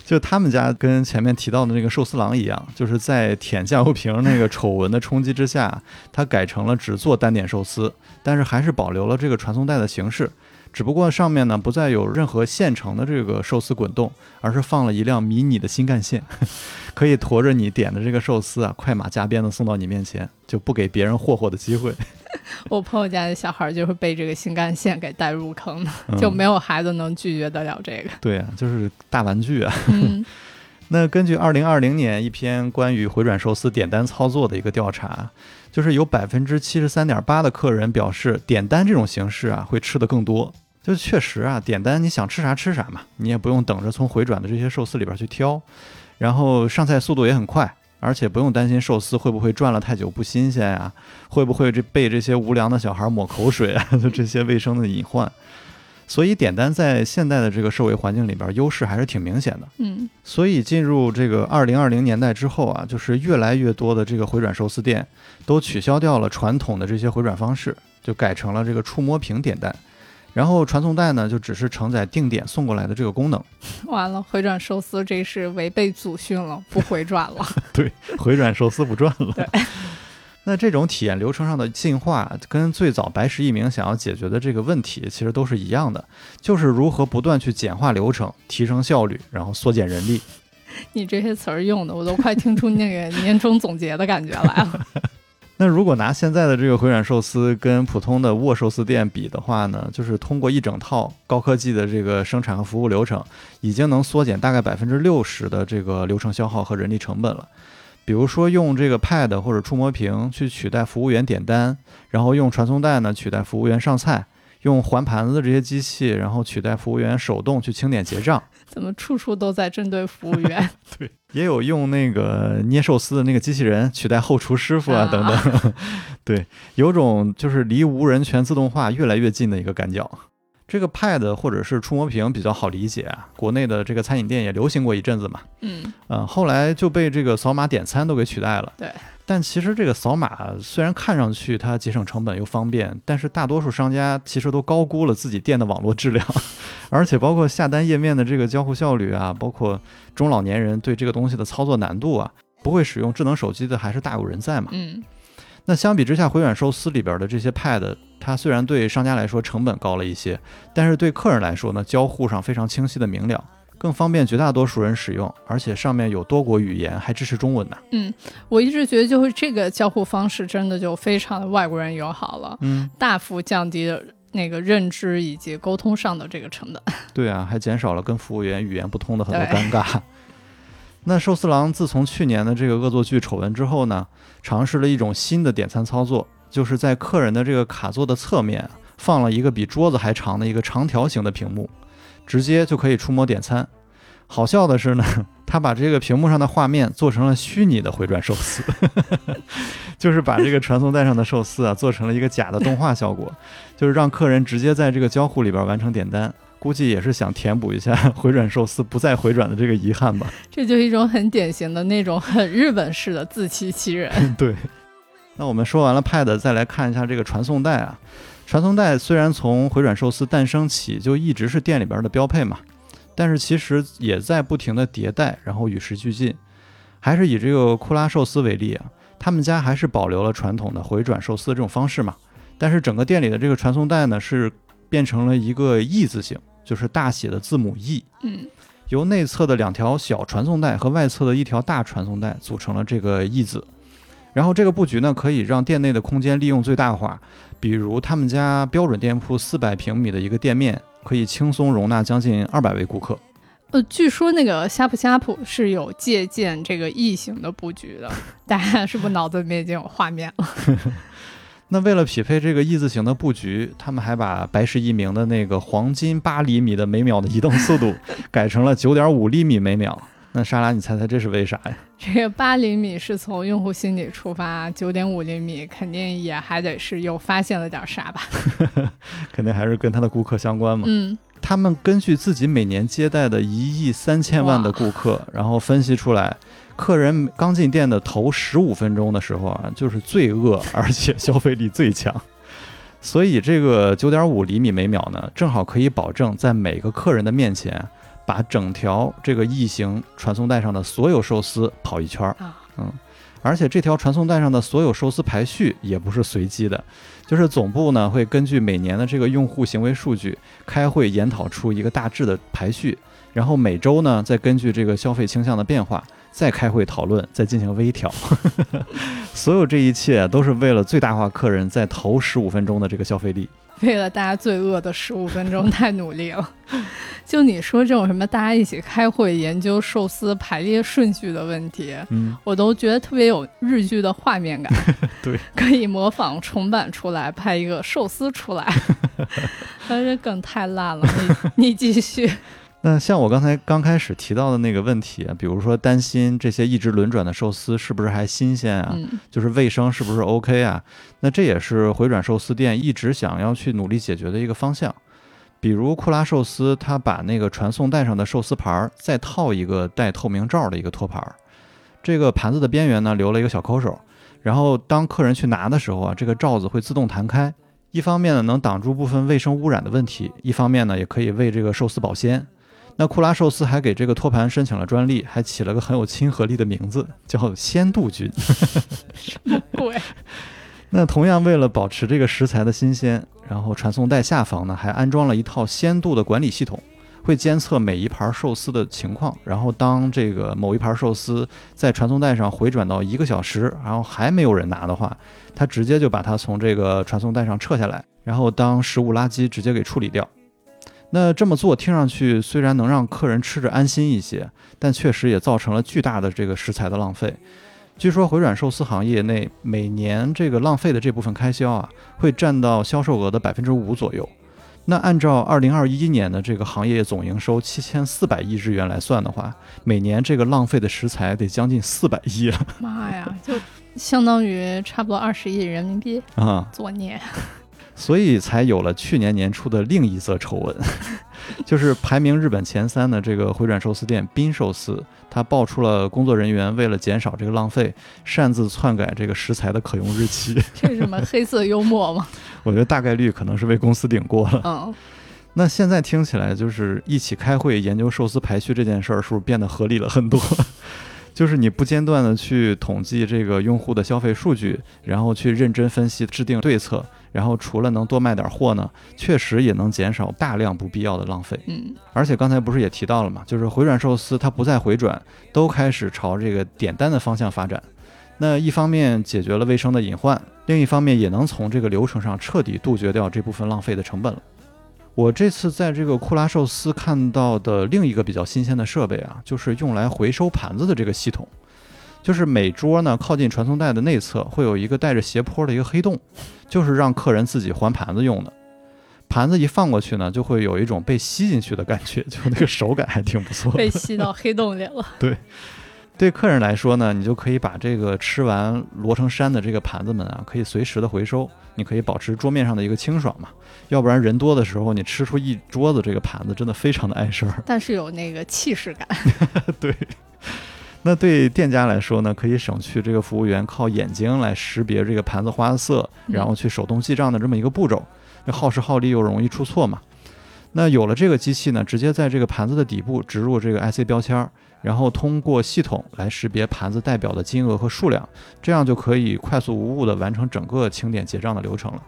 Speaker 2: 就他们家跟前面提到的那个寿司郎一样，就是在舔酱油瓶那个丑闻的冲击之下，它改成了只做单点寿司，但是还是保留了这个传送带的形式，只不过上面呢不再有任何现成的这个寿司滚动，而是放了一辆迷你的新干线，可以驮着你点的这个寿司啊，快马加鞭的送到你面前，就不给别人霍霍的机会。
Speaker 1: 我朋友家的小孩就是被这个新干线给带入坑的，
Speaker 2: 嗯
Speaker 1: 就没有孩子能拒绝得了这个。
Speaker 2: 对啊，就是大玩具啊。
Speaker 1: 嗯
Speaker 2: 那根据二零二零年一篇关于回转寿司点单操作的一个调查，就是有百分之七十三点八的客人表示，点单这种形式啊会吃得更多。就确实啊，点单你想吃啥吃啥嘛，你也不用等着从回转的这些寿司里边去挑，然后上菜速度也很快，而且不用担心寿司会不会转了太久不新鲜呀、会不会这被这些无良的小孩抹口水啊，就这些卫生的隐患。所以点单在现代的这个社会环境里边，优势还是挺明显的。
Speaker 1: 嗯
Speaker 2: 所以进入这个二零二零年代之后啊，就是越来越多的这个回转寿司店都取消掉了传统的这些回转方式，就改成了这个触摸屏点单，然后传送带呢就只是承载定点送过来的这个功能，
Speaker 1: 完了，回转寿司这是违背祖训了，不回转了。
Speaker 2: 对，回转寿司不转了。那这种体验流程上的进化，跟最早白石一鸣想要解决的这个问题，其实都是一样的，就是如何不断去简化流程，提升效率，然后缩减人力。
Speaker 1: 你这些词儿用的，我都快听出那个 年终总结的感觉来了。
Speaker 2: 那如果拿现在的这个回转寿司跟普通的握寿司店比的话呢，就是通过一整套高科技的这个生产和服务流程，已经能缩减大概百分之六十的这个流程消耗和人力成本了。比如说用这个 Pad 或者触摸屏去取代服务员点单，然后用传送带呢取代服务员上菜，用还盘子的这些机器，然后取代服务员手动去清点结账。
Speaker 1: 怎么处处都在针对服务员？
Speaker 2: 对，也有用那个捏寿司的那个机器人取代后厨师傅啊等等。对，有种就是离无人全自动化越来越近的一个感觉。这个 Pad 或者是触摸屏比较好理解啊，国内的这个餐饮店也流行过一阵子嘛。
Speaker 1: 嗯，
Speaker 2: 呃，后来就被这个扫码点餐都给取代了。
Speaker 1: 对，
Speaker 2: 但其实这个扫码虽然看上去它节省成本又方便，但是大多数商家其实都高估了自己店的网络质量，而且包括下单页面的这个交互效率啊，包括中老年人对这个东西的操作难度啊，不会使用智能手机的还是大有人在嘛。
Speaker 1: 嗯。
Speaker 2: 那相比之下，回转寿司里边的这些 Pad，它虽然对商家来说成本高了一些，但是对客人来说呢，交互上非常清晰的明了，更方便绝大多数人使用，而且上面有多国语言，还支持中文呢。
Speaker 1: 嗯，我一直觉得就是这个交互方式真的就非常的外国人友好了，
Speaker 2: 嗯，
Speaker 1: 大幅降低了那个认知以及沟通上的这个成本。
Speaker 2: 对啊，还减少了跟服务员语言不通的很多尴尬。那寿司郎自从去年的这个恶作剧丑闻之后呢，尝试了一种新的点餐操作，就是在客人的这个卡座的侧面放了一个比桌子还长的一个长条形的屏幕，直接就可以触摸点餐。好笑的是呢，他把这个屏幕上的画面做成了虚拟的回转寿司，就是把这个传送带上的寿司啊做成了一个假的动画效果，就是让客人直接在这个交互里边完成点单。估计也是想填补一下 回转寿司不再回转的这个遗憾吧。
Speaker 1: 这就一种很典型的那种很日本式的自欺欺人。
Speaker 2: 对。那我们说完了 Pad，再来看一下这个传送带啊。传送带虽然从回转寿司诞生起就一直是店里边的标配嘛，但是其实也在不停的迭代，然后与时俱进。还是以这个库拉寿司为例啊，他们家还是保留了传统的回转寿司这种方式嘛，但是整个店里的这个传送带呢是变成了一个 E 字形。就是大写的字母 E，
Speaker 1: 嗯，
Speaker 2: 由内侧的两条小传送带和外侧的一条大传送带组成了这个 E 字。然后这个布局呢，可以让店内的空间利用最大化。比如他们家标准店铺四百平米的一个店面，可以轻松容纳将近二百位顾客。
Speaker 1: 呃，据说那个呷哺呷哺是有借鉴这个异形的布局的，大家是不是脑子里面已经有画面了？
Speaker 2: 那为了匹配这个 E 字形的布局，他们还把白石一明的那个黄金八厘米的每秒的移动速度改成了九点五厘米每秒。那莎拉，你猜猜这是为啥呀？
Speaker 1: 这个八厘米是从用户心理出发，九点五厘米肯定也还得是又发现了点啥吧？
Speaker 2: 肯定还是跟他的顾客相关嘛。
Speaker 1: 嗯，
Speaker 2: 他们根据自己每年接待的一亿三千万的顾客，然后分析出来。客人刚进店的头十五分钟的时候啊，就是最饿，而且消费力最强。所以这个九点五厘米每秒呢，正好可以保证在每个客人的面前，把整条这个异形传送带上的所有寿司跑一圈儿。嗯，而且这条传送带上的所有寿司排序也不是随机的，就是总部呢会根据每年的这个用户行为数据开会研讨出一个大致的排序，然后每周呢再根据这个消费倾向的变化。再开会讨论，再进行微调，所有这一切都是为了最大化客人在头十五分钟的这个消费力，
Speaker 1: 为了大家最饿的十五分钟，太努力了。就你说这种什么大家一起开会研究寿司排列顺序的问题，
Speaker 2: 嗯，
Speaker 1: 我都觉得特别有日剧的画面感。
Speaker 2: 对，
Speaker 1: 可以模仿重版出来，拍一个寿司出来。但是梗太烂了，你你继续。
Speaker 2: 那像我刚才刚开始提到的那个问题，比如说担心这些一直轮转的寿司是不是还新鲜啊？就是卫生是不是 OK 啊？那这也是回转寿司店一直想要去努力解决的一个方向。比如库拉寿司，它把那个传送带上的寿司盘再套一个带透明罩的一个托盘，这个盘子的边缘呢留了一个小抠手，然后当客人去拿的时候啊，这个罩子会自动弹开，一方面呢能挡住部分卫生污染的问题，一方面呢也可以为这个寿司保鲜。那库拉寿司还给这个托盘申请了专利，还起了个很有亲和力的名字，叫鲜度菌。
Speaker 1: 什么鬼？
Speaker 2: 那同样为了保持这个食材的新鲜，然后传送带下方呢还安装了一套鲜度的管理系统，会监测每一盘寿司的情况，然后当这个某一盘寿司在传送带上回转到一个小时，然后还没有人拿的话，它直接就把它从这个传送带上撤下来，然后当食物垃圾直接给处理掉。那这么做听上去虽然能让客人吃着安心一些，但确实也造成了巨大的这个食材的浪费。据说回转寿司行业内每年这个浪费的这部分开销啊，会占到销售额的百分之五左右。那按照二零二一年的这个行业总营收七千四百亿日元来算的话，每年这个浪费的食材得将近四百亿了。
Speaker 1: 妈呀，就相当于差不多二十亿人民币
Speaker 2: 啊！
Speaker 1: 作孽。
Speaker 2: 所以才有了去年年初的另一则丑闻，就是排名日本前三的这个回转寿司店滨寿司，它爆出了工作人员为了减少这个浪费，擅自篡改这个食材的可用日期。
Speaker 1: 这是什么黑色幽默吗？
Speaker 2: 我觉得大概率可能是被公司顶过了。
Speaker 1: 嗯，
Speaker 2: 那现在听起来就是一起开会研究寿司排序这件事儿，是不是变得合理了很多？就是你不间断的去统计这个用户的消费数据，然后去认真分析、制定对策。然后除了能多卖点货呢，确实也能减少大量不必要的浪费。
Speaker 1: 嗯，
Speaker 2: 而且刚才不是也提到了嘛，就是回转寿司它不再回转，都开始朝这个点单的方向发展。那一方面解决了卫生的隐患，另一方面也能从这个流程上彻底杜绝掉这部分浪费的成本了。我这次在这个库拉寿司看到的另一个比较新鲜的设备啊，就是用来回收盘子的这个系统。就是每桌呢，靠近传送带的内侧会有一个带着斜坡的一个黑洞，就是让客人自己还盘子用的。盘子一放过去呢，就会有一种被吸进去的感觉，就那个手感还挺不错。
Speaker 1: 被吸到黑洞里了。
Speaker 2: 对，对客人来说呢，你就可以把这个吃完摞成山的这个盘子们啊，可以随时的回收，你可以保持桌面上的一个清爽嘛。要不然人多的时候，你吃出一桌子这个盘子，真的非常的碍事儿。
Speaker 1: 但是有那个气势感。
Speaker 2: 对。那对店家来说呢，可以省去这个服务员靠眼睛来识别这个盘子花色，然后去手动记账的这么一个步骤，那耗时耗力又容易出错嘛。那有了这个机器呢，直接在这个盘子的底部植入这个 IC 标签，然后通过系统来识别盘子代表的金额和数量，这样就可以快速无误地完成整个清点结账的流程了。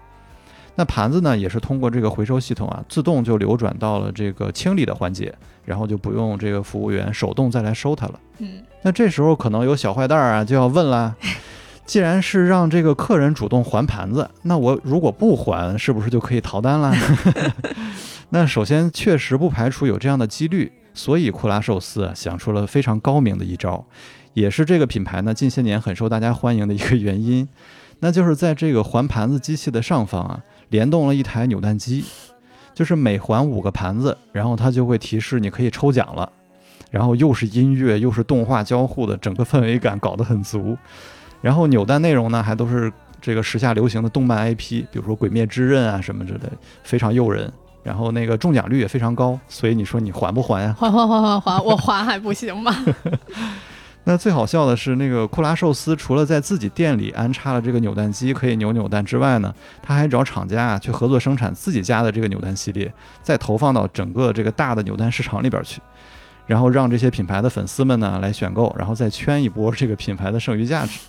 Speaker 2: 那盘子呢，也是通过这个回收系统啊，自动就流转到了这个清理的环节，然后就不用这个服务员手动再来收它了。
Speaker 1: 嗯，
Speaker 2: 那这时候可能有小坏蛋啊，就要问啦：既然是让这个客人主动还盘子，那我如果不还，是不是就可以逃单了？那首先确实不排除有这样的几率，所以库拉寿司啊想出了非常高明的一招，也是这个品牌呢近些年很受大家欢迎的一个原因，那就是在这个还盘子机器的上方啊。联动了一台扭蛋机，就是每还五个盘子，然后它就会提示你可以抽奖了，然后又是音乐又是动画交互的，整个氛围感搞得很足。然后扭蛋内容呢，还都是这个时下流行的动漫 IP，比如说《鬼灭之刃》啊什么之类，非常诱人。然后那个中奖率也非常高，所以你说你还不还呀？
Speaker 1: 还还还还还，我还还不行吗？
Speaker 2: 那最好笑的是，那个库拉寿司除了在自己店里安插了这个扭蛋机可以扭扭蛋之外呢，他还找厂家啊去合作生产自己家的这个扭蛋系列，再投放到整个这个大的扭蛋市场里边去，然后让这些品牌的粉丝们呢来选购，然后再圈一波这个品牌的剩余价值。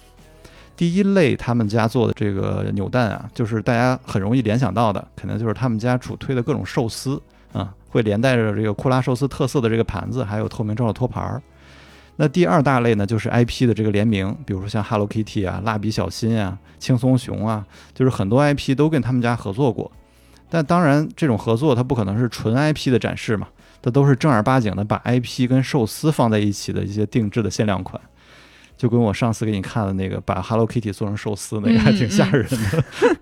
Speaker 2: 第一类他们家做的这个扭蛋啊，就是大家很容易联想到的，肯定就是他们家主推的各种寿司啊，会连带着这个库拉寿司特色的这个盘子，还有透明罩的托盘儿。那第二大类呢，就是 IP 的这个联名，比如说像 Hello Kitty 啊、蜡笔小新啊、轻松熊啊，就是很多 IP 都跟他们家合作过。但当然，这种合作它不可能是纯 IP 的展示嘛，它都是正儿八经的把 IP 跟寿司放在一起的一些定制的限量款。就跟我上次给你看的那个把 Hello Kitty 做成寿司那个，还挺吓人的。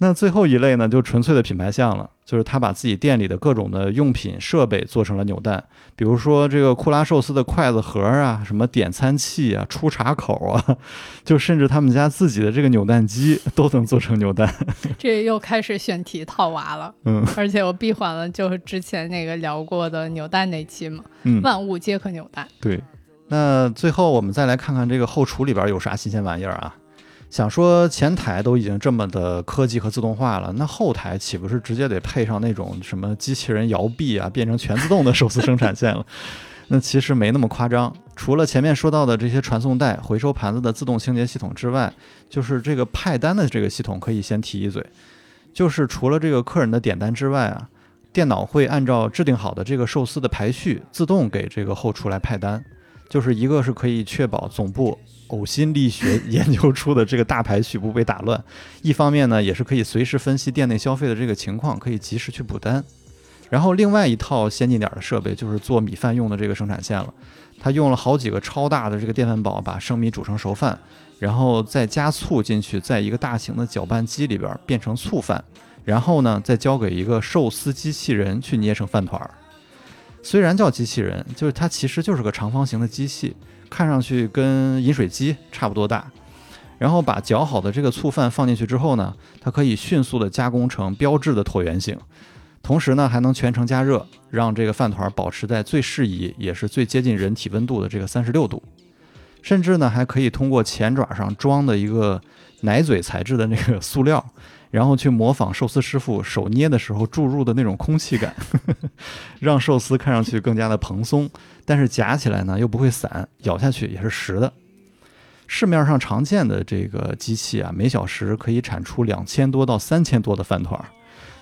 Speaker 2: 那最后一类呢，就纯粹的品牌项了，就是他把自己店里的各种的用品设备做成了扭蛋，比如说这个库拉寿司的筷子盒啊，什么点餐器啊、出茶口啊，就甚至他们家自己的这个扭蛋机 都能做成扭蛋。
Speaker 1: 这又开始选题套娃了，
Speaker 2: 嗯，
Speaker 1: 而且我闭环了，就是之前那个聊过的扭蛋那期嘛，
Speaker 2: 嗯，
Speaker 1: 万物皆可扭蛋。
Speaker 2: 对，那最后我们再来看看这个后厨里边有啥新鲜玩意儿啊？想说前台都已经这么的科技和自动化了，那后台岂不是直接得配上那种什么机器人摇臂啊，变成全自动的寿司生产线了？那其实没那么夸张。除了前面说到的这些传送带、回收盘子的自动清洁系统之外，就是这个派单的这个系统可以先提一嘴。就是除了这个客人的点单之外啊，电脑会按照制定好的这个寿司的排序，自动给这个后厨来派单。就是一个是可以确保总部。呕心沥血研究出的这个大排序不被打乱，一方面呢，也是可以随时分析店内消费的这个情况，可以及时去补单。然后另外一套先进点的设备就是做米饭用的这个生产线了，它用了好几个超大的这个电饭煲把生米煮成熟饭，然后再加醋进去，在一个大型的搅拌机里边变成醋饭，然后呢再交给一个寿司机器人去捏成饭团儿。虽然叫机器人，就是它其实就是个长方形的机器。看上去跟饮水机差不多大，然后把搅好的这个醋饭放进去之后呢，它可以迅速的加工成标志的椭圆形，同时呢还能全程加热，让这个饭团保持在最适宜也是最接近人体温度的这个三十六度，甚至呢还可以通过前爪上装的一个奶嘴材质的那个塑料。然后去模仿寿司师傅手捏的时候注入的那种空气感，让寿司看上去更加的蓬松，但是夹起来呢又不会散，咬下去也是实的。市面上常见的这个机器啊，每小时可以产出两千多到三千多的饭团。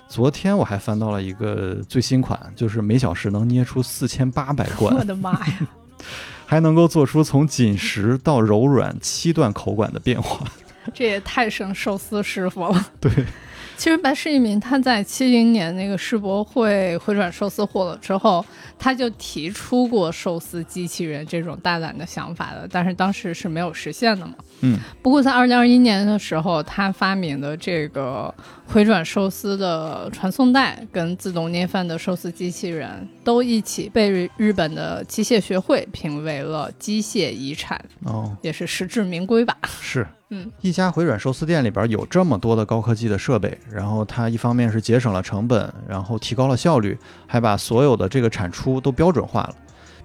Speaker 2: 昨天我还翻到了一个最新款，就是每小时能捏出四千八百罐。
Speaker 1: 我的妈呀！
Speaker 2: 还能够做出从紧实到柔软七段口感的变化。
Speaker 1: 这也太省寿司师傅了。
Speaker 2: 对，
Speaker 1: 其实白世一民他在七零年那个世博会回转寿司火了之后，他就提出过寿司机器人这种大胆的想法的，但是当时是没有实现的嘛。
Speaker 2: 嗯。
Speaker 1: 不过在二零二一年的时候，他发明的这个回转寿司的传送带跟自动捏饭的寿司机器人都一起被日本的机械学会评为了机械遗产。
Speaker 2: 哦，
Speaker 1: 也是实至名归吧。
Speaker 2: 是。一家回转寿司店里边有这么多的高科技的设备，然后它一方面是节省了成本，然后提高了效率，还把所有的这个产出都标准化了，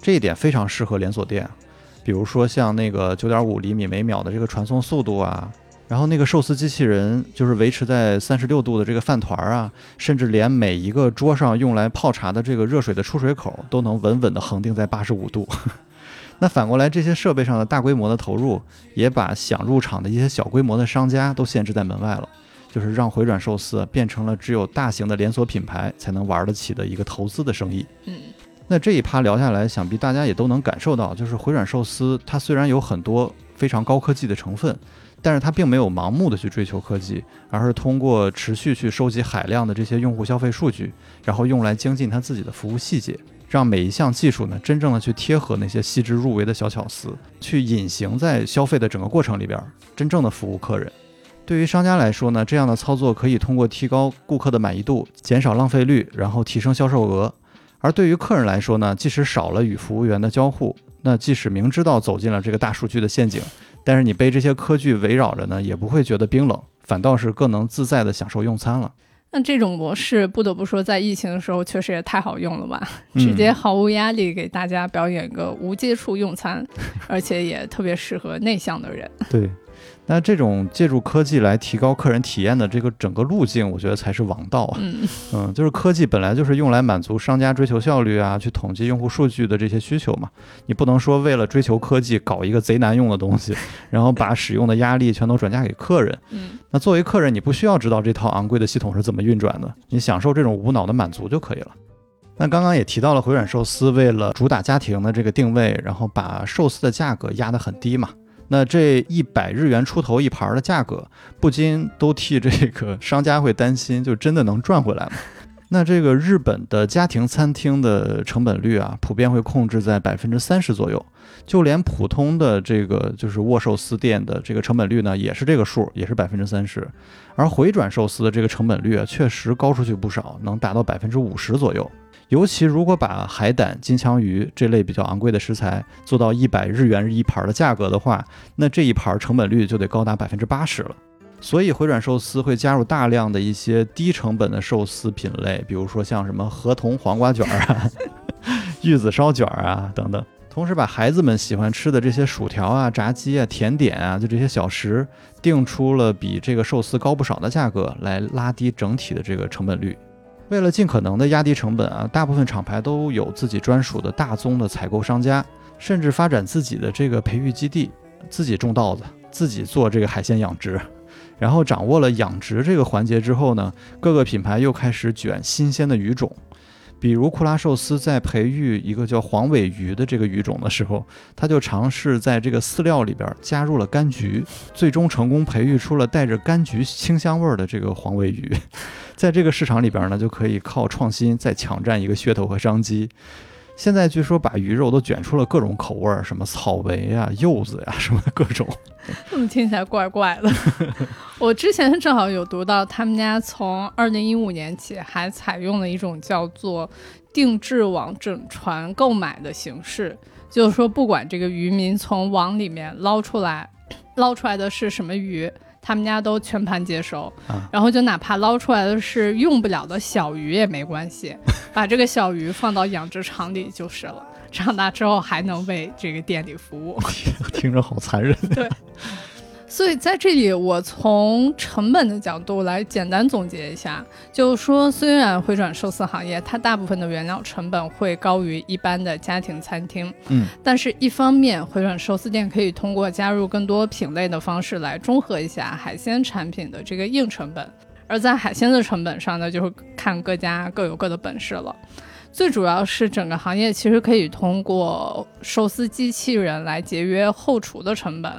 Speaker 2: 这一点非常适合连锁店。比如说像那个九点五厘米每秒的这个传送速度啊，然后那个寿司机器人就是维持在三十六度的这个饭团啊，甚至连每一个桌上用来泡茶的这个热水的出水口都能稳稳的恒定在八十五度。那反过来，这些设备上的大规模的投入，也把想入场的一些小规模的商家都限制在门外了，就是让回转寿司变成了只有大型的连锁品牌才能玩得起的一个投资的生意。
Speaker 1: 嗯，
Speaker 2: 那这一趴聊下来，想必大家也都能感受到，就是回转寿司它虽然有很多非常高科技的成分，但是它并没有盲目的去追求科技，而是通过持续去收集海量的这些用户消费数据，然后用来精进它自己的服务细节。让每一项技术呢，真正的去贴合那些细致入微的小巧思，去隐形在消费的整个过程里边，真正的服务客人。对于商家来说呢，这样的操作可以通过提高顾客的满意度，减少浪费率，然后提升销售额。而对于客人来说呢，即使少了与服务员的交互，那即使明知道走进了这个大数据的陷阱，但是你被这些科技围绕着呢，也不会觉得冰冷，反倒是更能自在的享受用餐了。
Speaker 1: 那这种模式不得不说，在疫情的时候确实也太好用了吧！直接毫无压力给大家表演个无接触用餐，而且也特别适合内向的人。
Speaker 2: 对。那这种借助科技来提高客人体验的这个整个路径，我觉得才是王道啊。
Speaker 1: 嗯
Speaker 2: 嗯，就是科技本来就是用来满足商家追求效率啊，去统计用户数据的这些需求嘛。你不能说为了追求科技搞一个贼难用的东西，然后把使用的压力全都转嫁给客人。
Speaker 1: 嗯，
Speaker 2: 那作为客人，你不需要知道这套昂贵的系统是怎么运转的，你享受这种无脑的满足就可以了。那刚刚也提到了回转寿司为了主打家庭的这个定位，然后把寿司的价格压得很低嘛。那这一百日元出头一盘的价格，不禁都替这个商家会担心，就真的能赚回来吗？那这个日本的家庭餐厅的成本率啊，普遍会控制在百分之三十左右，就连普通的这个就是握寿司店的这个成本率呢，也是这个数，也是百分之三十。而回转寿司的这个成本率啊，确实高出去不少，能达到百分之五十左右。尤其如果把海胆、金枪鱼这类比较昂贵的食材做到一百日元一盘的价格的话，那这一盘成本率就得高达百分之八十了。所以回转寿司会加入大量的一些低成本的寿司品类，比如说像什么河童黄瓜卷啊、玉子烧卷啊等等。同时把孩子们喜欢吃的这些薯条啊、炸鸡啊、甜点啊，就这些小食，定出了比这个寿司高不少的价格，来拉低整体的这个成本率。为了尽可能的压低成本啊，大部分厂牌都有自己专属的大宗的采购商家，甚至发展自己的这个培育基地，自己种稻子，自己做这个海鲜养殖。然后掌握了养殖这个环节之后呢，各个品牌又开始卷新鲜的鱼种。比如库拉寿司在培育一个叫黄尾鱼的这个鱼种的时候，他就尝试在这个饲料里边加入了柑橘，最终成功培育出了带着柑橘清香味儿的这个黄尾鱼。在这个市场里边呢，就可以靠创新再抢占一个噱头和商机。现在据说把鱼肉都卷出了各种口味儿，什么草莓啊、柚子呀，什么各种。
Speaker 1: 怎么听起来怪怪的？我之前正好有读到，他们家从二零一五年起还采用了一种叫做定制网整船购买的形式，就是说不管这个渔民从网里面捞出来，捞出来的是什么鱼，他们家都全盘接收。然后就哪怕捞出来的是用不了的小鱼也没关系，把这个小鱼放到养殖场里就是了。长大之后还能为这个店里服务，
Speaker 2: 听着好残忍。
Speaker 1: 对，所以在这里，我从成本的角度来简单总结一下，就是说，虽然回转寿司行业它大部分的原料成本会高于一般的家庭餐厅，
Speaker 2: 嗯，
Speaker 1: 但是一方面，回转寿司店可以通过加入更多品类的方式来中和一下海鲜产品的这个硬成本，而在海鲜的成本上呢，就是看各家各有各的本事了。最主要是整个行业其实可以通过寿司机器人来节约后厨的成本。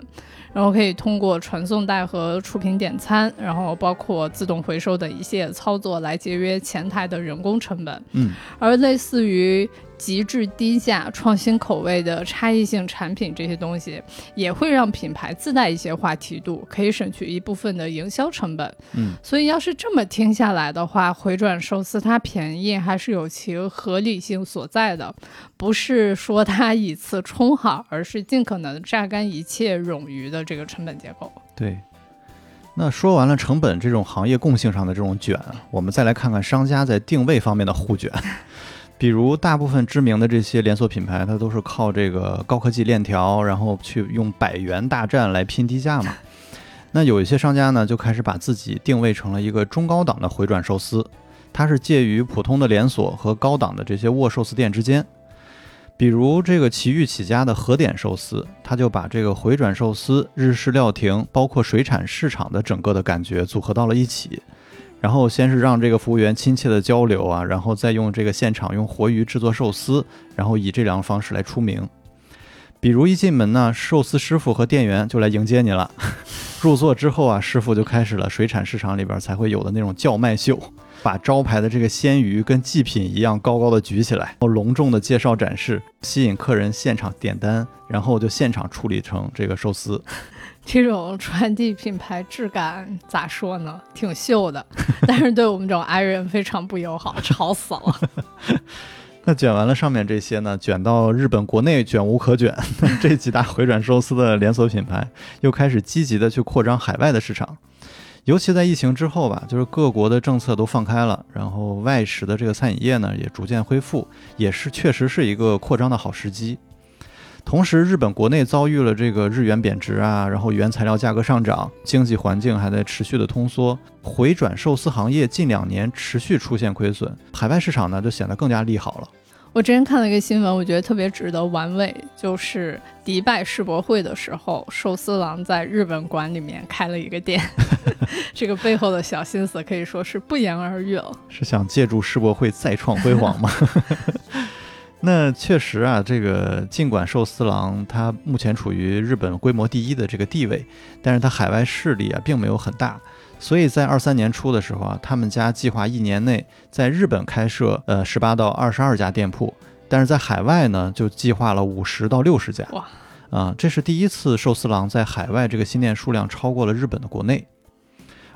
Speaker 1: 然后可以通过传送带和触屏点餐，然后包括自动回收的一系列操作来节约前台的人工成本。
Speaker 2: 嗯，
Speaker 1: 而类似于极致低价、创新口味的差异性产品这些东西，也会让品牌自带一些话题度，可以省去一部分的营销成本。
Speaker 2: 嗯，
Speaker 1: 所以要是这么听下来的话，回转寿司它便宜还是有其合理性所在的，不是说它以次充好，而是尽可能榨干一切冗余的。这个成本结构
Speaker 2: 对，那说完了成本这种行业共性上的这种卷，我们再来看看商家在定位方面的互卷。比如，大部分知名的这些连锁品牌，它都是靠这个高科技链条，然后去用百元大战来拼低价嘛。那有一些商家呢，就开始把自己定位成了一个中高档的回转寿司，它是介于普通的连锁和高档的这些握寿司店之间。比如这个奇遇起家的和点寿司，它就把这个回转寿司、日式料亭，包括水产市场的整个的感觉组合到了一起。然后先是让这个服务员亲切的交流啊，然后再用这个现场用活鱼制作寿司，然后以这两种方式来出名。比如一进门呢，寿司师傅和店员就来迎接你了。入座之后啊，师傅就开始了水产市场里边才会有的那种叫卖秀。把招牌的这个鲜鱼跟祭品一样高高的举起来，然后隆重的介绍展示，吸引客人现场点单，然后就现场处理成这个寿司。
Speaker 1: 这种传递品牌质感咋说呢？挺秀的，但是对我们这种 i 人非常不友好，吵死了。
Speaker 2: 那卷完了上面这些呢？卷到日本国内卷无可卷，这几大回转寿司的连锁品牌又开始积极的去扩张海外的市场。尤其在疫情之后吧，就是各国的政策都放开了，然后外食的这个餐饮业呢也逐渐恢复，也是确实是一个扩张的好时机。同时，日本国内遭遇了这个日元贬值啊，然后原材料价格上涨，经济环境还在持续的通缩，回转寿司行业近两年持续出现亏损，海外市场呢就显得更加利好了。
Speaker 1: 我之前看了一个新闻，我觉得特别值得玩味，就是迪拜世博会的时候，寿司郎在日本馆里面开了一个店，这个背后的小心思可以说是不言而喻了。
Speaker 2: 是想借助世博会再创辉煌吗？那确实啊，这个尽管寿司郎它目前处于日本规模第一的这个地位，但是它海外势力啊并没有很大。所以在二三年初的时候啊，他们家计划一年内在日本开设呃十八到二十二家店铺，但是在海外呢就计划了五十到六十家。
Speaker 1: 哇，
Speaker 2: 啊，这是第一次寿司郎在海外这个新店数量超过了日本的国内。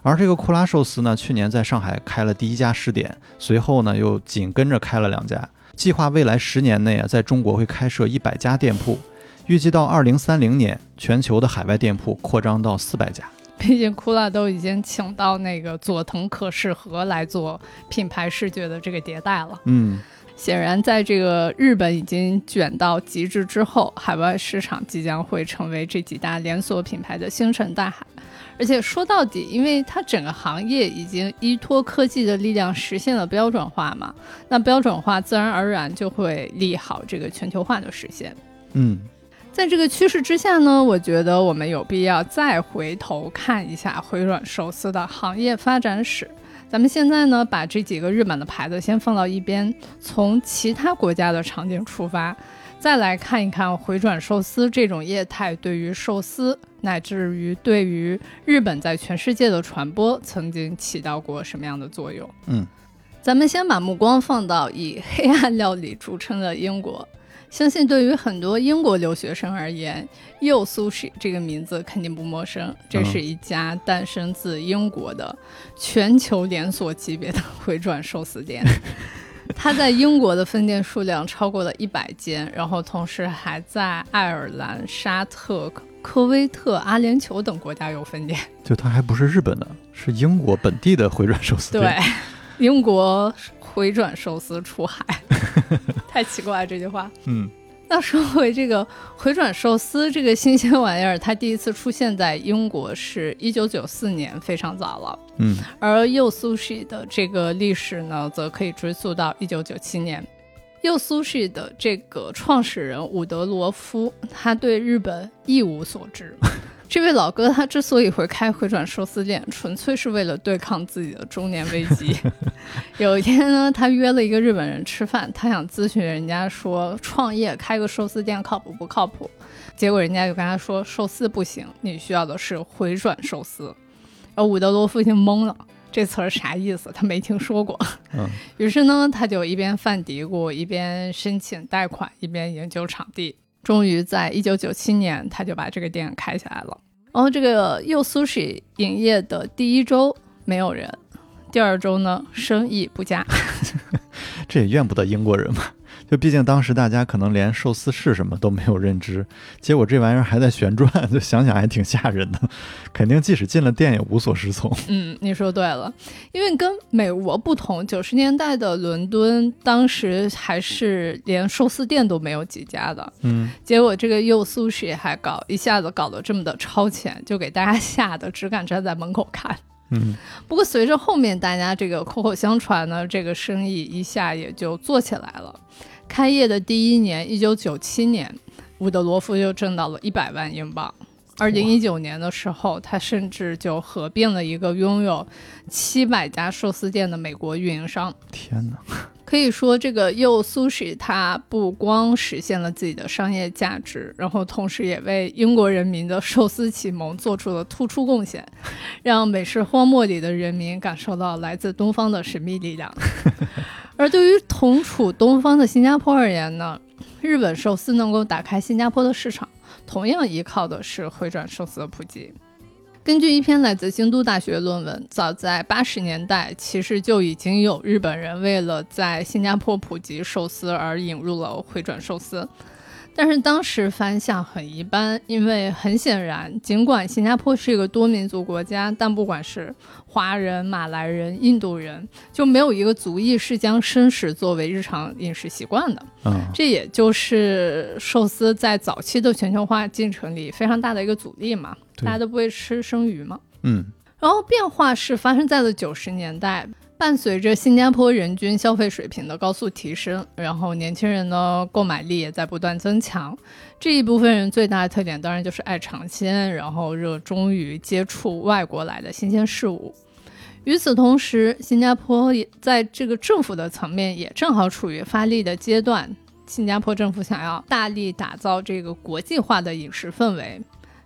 Speaker 2: 而这个库拉寿司呢，去年在上海开了第一家试点，随后呢又紧跟着开了两家，计划未来十年内啊在中国会开设一百家店铺，预计到二零三零年全球的海外店铺扩张到四百家。
Speaker 1: 毕竟库拉都已经请到那个佐藤可士和来做品牌视觉的这个迭代了。
Speaker 2: 嗯，
Speaker 1: 显然，在这个日本已经卷到极致之后，海外市场即将会成为这几大连锁品牌的星辰大海。而且说到底，因为它整个行业已经依托科技的力量实现了标准化嘛，那标准化自然而然就会利好这个全球化的实现。
Speaker 2: 嗯，
Speaker 1: 在这个趋势之下呢，我觉得我们有必要再回头看一下回转寿司的行业发展史。咱们现在呢，把这几个日本的牌子先放到一边，从其他国家的场景出发。再来看一看回转寿司这种业态对于寿司，乃至于对于日本在全世界的传播，曾经起到过什么样的作用？
Speaker 2: 嗯，
Speaker 1: 咱们先把目光放到以黑暗料理著称的英国，相信对于很多英国留学生而言，Yo Sushi 这个名字肯定不陌生。这是一家诞生自英国的全球连锁级别的回转寿司店。它在英国的分店数量超过了一百间，然后同时还在爱尔兰、沙特、科威特、阿联酋等国家有分店。
Speaker 2: 就他还不是日本的，是英国本地的回转寿司店。
Speaker 1: 对，英国回转寿司出海，太奇怪这句话。
Speaker 2: 嗯。
Speaker 1: 那说回这个回转寿司这个新鲜玩意儿，它第一次出现在英国是一九九四年，非常早了。
Speaker 2: 嗯，
Speaker 1: 而 Yo Sushi 的这个历史呢，则可以追溯到一九九七年。Yo Sushi 的这个创始人伍德罗夫，他对日本一无所知。这位老哥他之所以会开回转寿司店，纯粹是为了对抗自己的中年危机。有一天呢，他约了一个日本人吃饭，他想咨询人家说创业开个寿司店靠谱不靠谱？结果人家就跟他说寿司不行，你需要的是回转寿司。而伍德罗夫听懵了，这词儿啥意思？他没听说过。
Speaker 2: 嗯。
Speaker 1: 于是呢，他就一边犯嘀咕，一边申请贷款，一边研究场地。终于在一九九七年，他就把这个店开起来了。然后这个又 sushi 营业的第一周没有人，第二周呢生意不佳。
Speaker 2: 这也怨不得英国人嘛。就毕竟当时大家可能连寿司是什么都没有认知，结果这玩意儿还在旋转，就想想还挺吓人的。肯定即使进了店也无所适从。
Speaker 1: 嗯，你说对了，因为跟美国不同，九十年代的伦敦当时还是连寿司店都没有几家的。
Speaker 2: 嗯，
Speaker 1: 结果这个又苏式还搞一下子搞得这么的超前，就给大家吓得只敢站在门口看。
Speaker 2: 嗯，
Speaker 1: 不过随着后面大家这个口口相传呢，这个生意一下也就做起来了。开业的第一年，一九九七年，伍德罗夫就挣到了一百万英镑。二零一九年的时候，他甚至就合并了一个拥有七百家寿司店的美国运营商。
Speaker 2: 天哪！
Speaker 1: 可以说，这个 Yo Sushi 它不光实现了自己的商业价值，然后同时也为英国人民的寿司启蒙做出了突出贡献，让美食荒漠里的人民感受到来自东方的神秘力量。而对于同处东方的新加坡而言呢，日本寿司能够打开新加坡的市场，同样依靠的是回转寿司的普及。根据一篇来自京都大学论文，早在八十年代，其实就已经有日本人为了在新加坡普及寿司而引入了回转寿司。但是当时反响很一般，因为很显然，尽管新加坡是一个多民族国家，但不管是华人、马来人、印度人，就没有一个族裔是将生食作为日常饮食习惯的。
Speaker 2: 嗯，
Speaker 1: 这也就是寿司在早期的全球化进程里非常大的一个阻力嘛。大家都不会吃生鱼嘛。
Speaker 2: 嗯，
Speaker 1: 然后变化是发生在了九十年代。伴随着新加坡人均消费水平的高速提升，然后年轻人的购买力也在不断增强。这一部分人最大的特点当然就是爱尝鲜，然后热衷于接触外国来的新鲜事物。与此同时，新加坡也在这个政府的层面也正好处于发力的阶段。新加坡政府想要大力打造这个国际化的饮食氛围。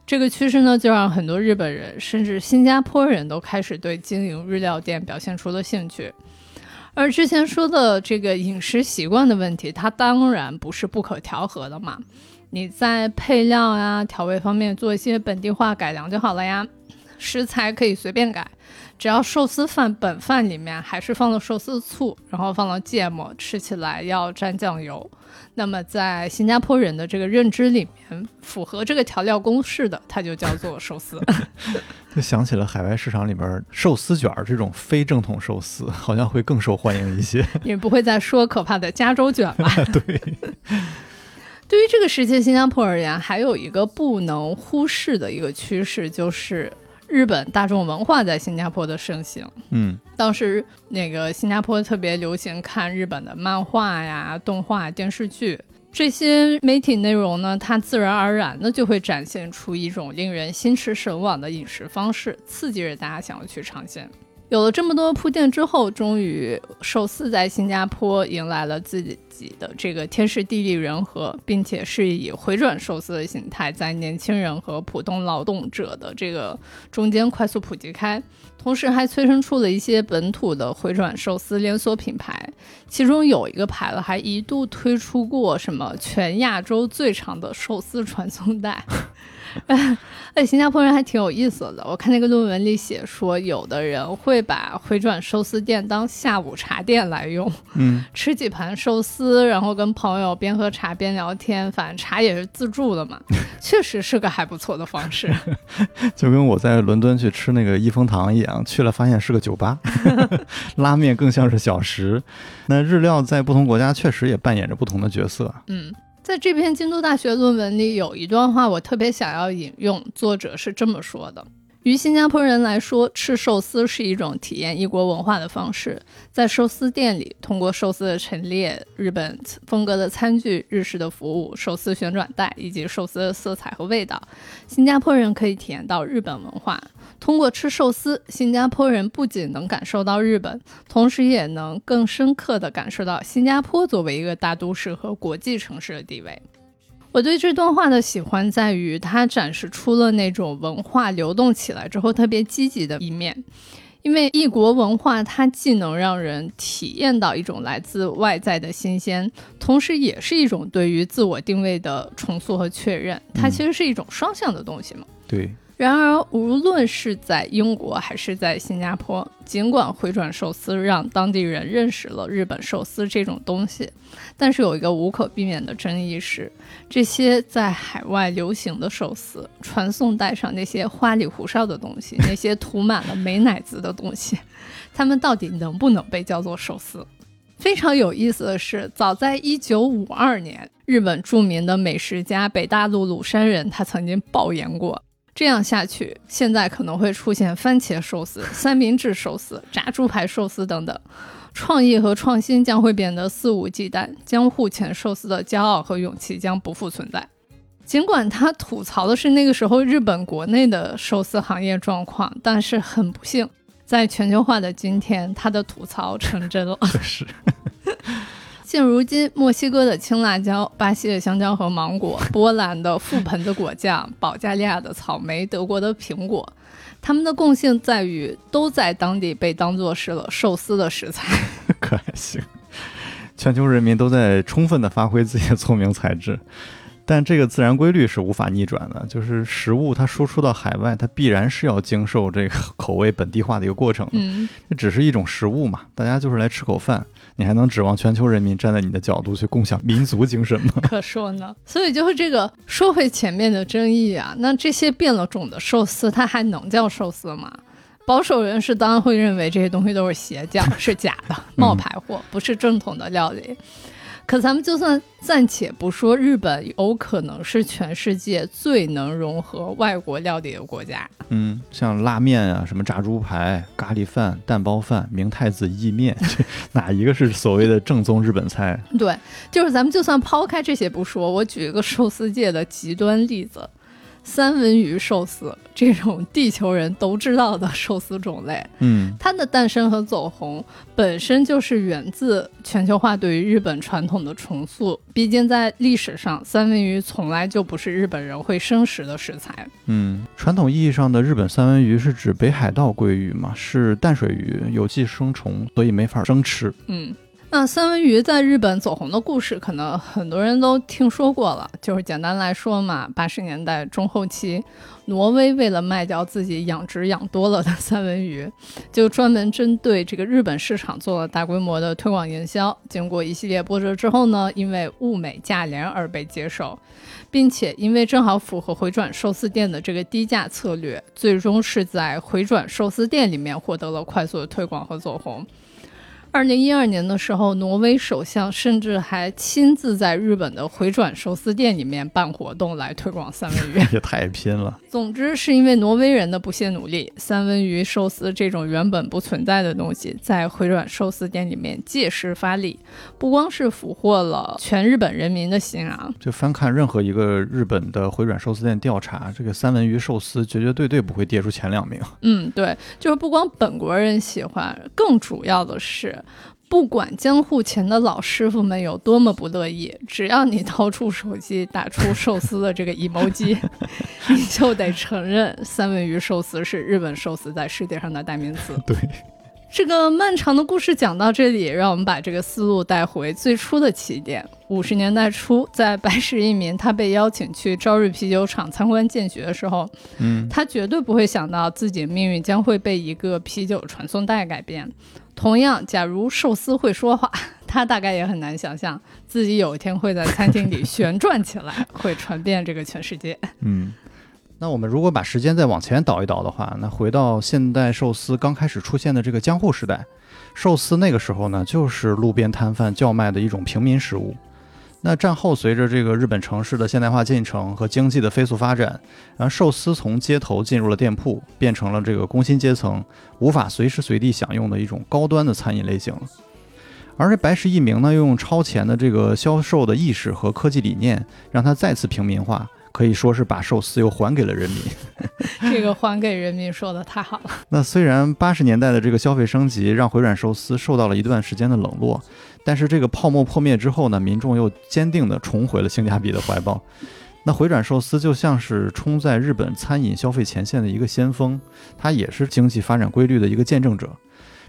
Speaker 1: 这个趋势呢，就让很多日本人甚至新加坡人都开始对经营日料店表现出了兴趣。而之前说的这个饮食习惯的问题，它当然不是不可调和的嘛。你在配料呀、调味方面做一些本地化改良就好了呀。食材可以随便改，只要寿司饭本饭里面还是放了寿司醋，然后放了芥末，吃起来要沾酱油。那么在新加坡人的这个认知里面，符合这个调料公式的，它就叫做寿司。
Speaker 2: 就 想起了海外市场里边寿司卷这种非正统寿司，好像会更受欢迎一些。
Speaker 1: 也不会再说可怕的加州卷吧？
Speaker 2: 对。
Speaker 1: 对于这个时期新加坡而言，还有一个不能忽视的一个趋势，就是日本大众文化在新加坡的盛行。
Speaker 2: 嗯，
Speaker 1: 当时那个新加坡特别流行看日本的漫画呀、动画、电视剧。这些媒体内容呢，它自然而然的就会展现出一种令人心驰神往的饮食方式，刺激着大家想要去尝鲜。有了这么多铺垫之后，终于寿司在新加坡迎来了自己的这个天时地利人和，并且是以回转寿司的形态，在年轻人和普通劳动者的这个中间快速普及开。同时还催生出了一些本土的回转寿司连锁品牌，其中有一个牌子还一度推出过什么全亚洲最长的寿司传送带。哎，新加坡人还挺有意思的。我看那个论文里写说，有的人会把回转寿司店当下午茶店来用，
Speaker 2: 嗯，
Speaker 1: 吃几盘寿司，然后跟朋友边喝茶边聊天，反正茶也是自助的嘛，确实是个还不错的方式。
Speaker 2: 就跟我在伦敦去吃那个益丰堂一样，去了发现是个酒吧，拉面更像是小食。那日料在不同国家确实也扮演着不同的角色。
Speaker 1: 嗯。在这篇京都大学论文里，有一段话我特别想要引用，作者是这么说的。于新加坡人来说，吃寿司是一种体验异国文化的方式。在寿司店里，通过寿司的陈列、日本风格的餐具、日式的服务、寿司旋转带以及寿司的色彩和味道，新加坡人可以体验到日本文化。通过吃寿司，新加坡人不仅能感受到日本，同时也能更深刻地感受到新加坡作为一个大都市和国际城市的地位。我对这段话的喜欢在于，它展示出了那种文化流动起来之后特别积极的一面。因为异国文化，它既能让人体验到一种来自外在的新鲜，同时也是一种对于自我定位的重塑和确认。它其实是一种双向的东西嘛？
Speaker 2: 对。
Speaker 1: 然而，无论是在英国还是在新加坡，尽管回转寿司让当地人认识了日本寿司这种东西，但是有一个无可避免的争议是，这些在海外流行的寿司传送带上那些花里胡哨的东西，那些涂满了美乃滋的东西，它们到底能不能被叫做寿司？非常有意思的是，早在1952年，日本著名的美食家北大陆鲁山人他曾经爆言过。这样下去，现在可能会出现番茄寿司、三明治寿司、炸猪排寿司等等，创意和创新将会变得肆无忌惮，江户前寿司的骄傲和勇气将不复存在。尽管他吐槽的是那个时候日本国内的寿司行业状况，但是很不幸，在全球化的今天，他的吐槽成真了。
Speaker 2: 是。
Speaker 1: 现如今，墨西哥的青辣椒、巴西的香蕉和芒果、波兰的覆盆子果酱、保加利亚的草莓、德国的苹果，它们的共性在于都在当地被当作是了寿司的食材。
Speaker 2: 可还行，全球人民都在充分的发挥自己的聪明才智。但这个自然规律是无法逆转的，就是食物它输出到海外，它必然是要经受这个口味本地化的一个过程。
Speaker 1: 嗯，
Speaker 2: 这只是一种食物嘛，大家就是来吃口饭，你还能指望全球人民站在你的角度去共享民族精神吗？
Speaker 1: 可说呢。所以就是这个说回前面的争议啊，那这些变了种的寿司，它还能叫寿司吗？保守人士当然会认为这些东西都是邪教，是假的冒牌货，不是正统的料理。可咱们就算暂且不说日本有可能是全世界最能融合外国料理的国家，
Speaker 2: 嗯，像拉面啊，什么炸猪排、咖喱饭、蛋包饭、明太子意面，哪一个是所谓的正宗日本菜？
Speaker 1: 对，就是咱们就算抛开这些不说，我举一个寿司界的极端例子。三文鱼寿司这种地球人都知道的寿司种类，
Speaker 2: 嗯，
Speaker 1: 它的诞生和走红本身就是源自全球化对于日本传统的重塑。毕竟在历史上，三文鱼从来就不是日本人会生食的食材。
Speaker 2: 嗯，传统意义上的日本三文鱼是指北海道鲑鱼嘛，是淡水鱼，有寄生虫，所以没法生吃。
Speaker 1: 嗯。那三文鱼在日本走红的故事，可能很多人都听说过了。就是简单来说嘛，八十年代中后期，挪威为了卖掉自己养殖养多了的三文鱼，就专门针对这个日本市场做了大规模的推广营销。经过一系列波折之后呢，因为物美价廉而被接受，并且因为正好符合回转寿司店的这个低价策略，最终是在回转寿司店里面获得了快速的推广和走红。二零一二年的时候，挪威首相甚至还亲自在日本的回转寿司店里面办活动来推广三文鱼，
Speaker 2: 也太拼了。
Speaker 1: 总之，是因为挪威人的不懈努力，三文鱼寿司这种原本不存在的东西，在回转寿司店里面借势发力，不光是俘获了全日本人民的心啊！
Speaker 2: 就翻看任何一个日本的回转寿司店调查，这个三文鱼寿司绝绝对对不会跌出前两名。
Speaker 1: 嗯，对，就是不光本国人喜欢，更主要的是。不管江户前的老师傅们有多么不乐意，只要你掏出手机打出寿司的这个 emoji，你就得承认三文鱼寿司是日本寿司在世界上的代名词。
Speaker 2: 对，
Speaker 1: 这个漫长的故事讲到这里，让我们把这个思路带回最初的起点。五十年代初，在白石一民他被邀请去朝日啤酒厂参观见学的时候，
Speaker 2: 嗯，
Speaker 1: 他绝对不会想到自己命运将会被一个啤酒传送带改变。同样，假如寿司会说话，他大概也很难想象自己有一天会在餐厅里旋转起来，会传遍这个全世界。
Speaker 2: 嗯，那我们如果把时间再往前倒一倒的话，那回到现代寿司刚开始出现的这个江户时代，寿司那个时候呢，就是路边摊贩叫卖的一种平民食物。那战后，随着这个日本城市的现代化进程和经济的飞速发展，然后寿司从街头进入了店铺，变成了这个工薪阶层无法随时随地享用的一种高端的餐饮类型了。而这白石一明呢，又用超前的这个销售的意识和科技理念，让它再次平民化，可以说是把寿司又还给了人民。
Speaker 1: 这个还给人民说的太好了。
Speaker 2: 那虽然八十年代的这个消费升级让回转寿司受到了一段时间的冷落。但是这个泡沫破灭之后呢，民众又坚定地重回了性价比的怀抱。那回转寿司就像是冲在日本餐饮消费前线的一个先锋，它也是经济发展规律的一个见证者。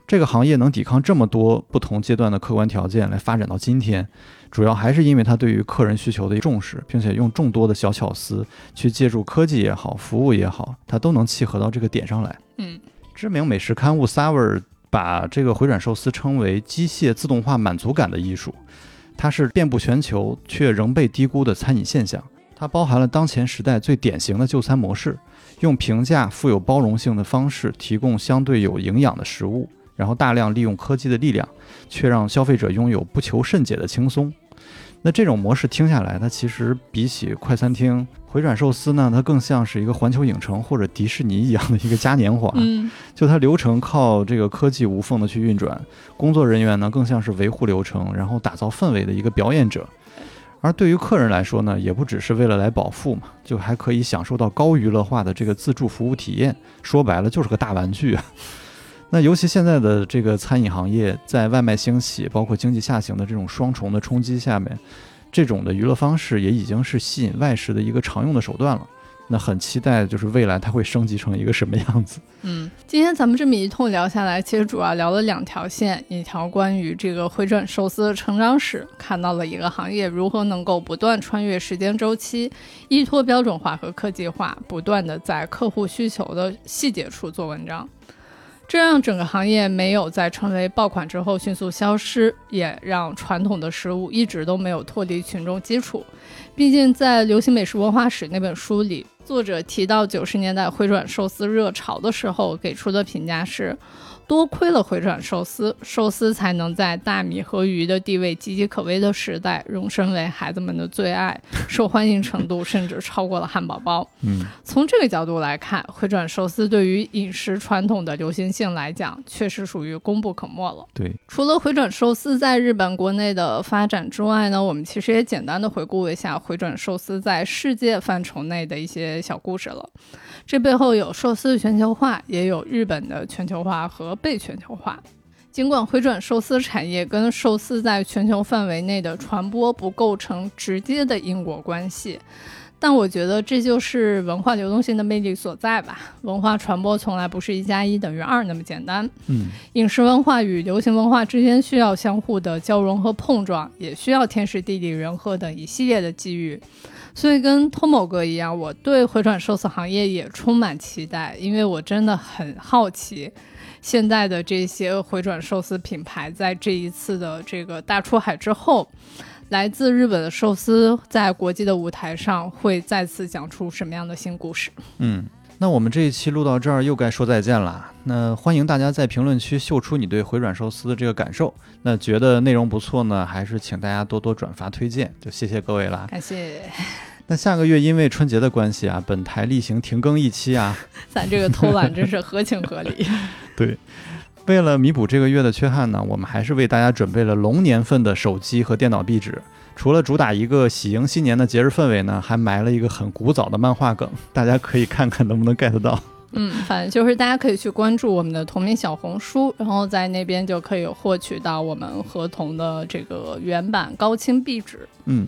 Speaker 2: 这个行业能抵抗这么多不同阶段的客观条件来发展到今天，主要还是因为它对于客人需求的重视，并且用众多的小巧思去借助科技也好，服务也好，它都能契合到这个点上来。
Speaker 1: 嗯，
Speaker 2: 知名美食刊物 Sour。把这个回转寿司称为机械自动化满足感的艺术，它是遍布全球却仍被低估的餐饮现象。它包含了当前时代最典型的就餐模式，用平价、富有包容性的方式提供相对有营养的食物，然后大量利用科技的力量，却让消费者拥有不求甚解的轻松。那这种模式听下来，它其实比起快餐厅回转寿司呢，它更像是一个环球影城或者迪士尼一样的一个嘉年华。
Speaker 1: 嗯，
Speaker 2: 就它流程靠这个科技无缝的去运转，工作人员呢更像是维护流程，然后打造氛围的一个表演者。而对于客人来说呢，也不只是为了来饱腹嘛，就还可以享受到高娱乐化的这个自助服务体验。说白了就是个大玩具。那尤其现在的这个餐饮行业，在外卖兴起，包括经济下行的这种双重的冲击下面，这种的娱乐方式也已经是吸引外食的一个常用的手段了。那很期待，就是未来它会升级成一个什么样子？
Speaker 1: 嗯，今天咱们这么一通聊下来，其实主要聊了两条线：一条关于这个回转寿司的成长史，看到了一个行业如何能够不断穿越时间周期，依托标准化和科技化，不断的在客户需求的细节处做文章。这让整个行业没有在成为爆款之后迅速消失，也让传统的食物一直都没有脱离群众基础。毕竟，在《流行美食文化史》那本书里，作者提到九十年代回转寿司热潮的时候，给出的评价是。多亏了回转寿司，寿司才能在大米和鱼的地位岌岌可危的时代，荣升为孩子们的最爱，受欢迎程度甚至超过了汉堡包。
Speaker 2: 嗯，
Speaker 1: 从这个角度来看，回转寿司对于饮食传统的流行性来讲，确实属于功不可没了。
Speaker 2: 对，
Speaker 1: 除了回转寿司在日本国内的发展之外呢，我们其实也简单的回顾一下回转寿司在世界范畴内的一些小故事了。这背后有寿司的全球化，也有日本的全球化和被全球化。尽管回转寿司产业跟寿司在全球范围内的传播不构成直接的因果关系，但我觉得这就是文化流动性的魅力所在吧。文化传播从来不是一加一等于二那么简单。
Speaker 2: 嗯，
Speaker 1: 饮食文化与流行文化之间需要相互的交融和碰撞，也需要天时地利人和等一系列的机遇。所以跟托某哥一样，我对回转寿司行业也充满期待，因为我真的很好奇。现在的这些回转寿司品牌，在这一次的这个大出海之后，来自日本的寿司在国际的舞台上会再次讲出什么样的新故事？
Speaker 2: 嗯，那我们这一期录到这儿又该说再见了。那欢迎大家在评论区秀出你对回转寿司的这个感受。那觉得内容不错呢，还是请大家多多转发推荐，就谢谢各位啦。
Speaker 1: 感谢。
Speaker 2: 那下个月因为春节的关系啊，本台例行停更一期啊。
Speaker 1: 咱这个偷懒真是合情合理。
Speaker 2: 对，为了弥补这个月的缺憾呢，我们还是为大家准备了龙年份的手机和电脑壁纸。除了主打一个喜迎新年的节日氛围呢，还埋了一个很古早的漫画梗，大家可以看看能不能 get 到。
Speaker 1: 嗯，反正就是大家可以去关注我们的同名小红书，然后在那边就可以获取到我们合同的这个原版高清壁纸。
Speaker 2: 嗯。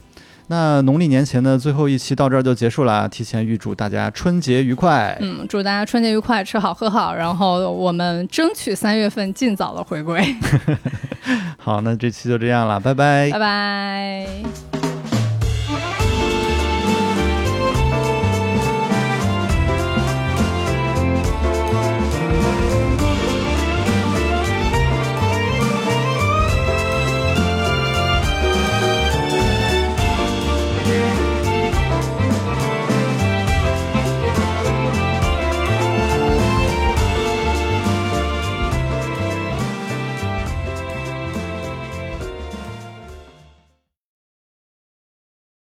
Speaker 2: 那农历年前的最后一期到这儿就结束了，提前预祝大家春节愉快。
Speaker 1: 嗯，祝大家春节愉快，吃好喝好，然后我们争取三月份尽早的回归。
Speaker 2: 好，那这期就这样了，拜拜，
Speaker 1: 拜拜。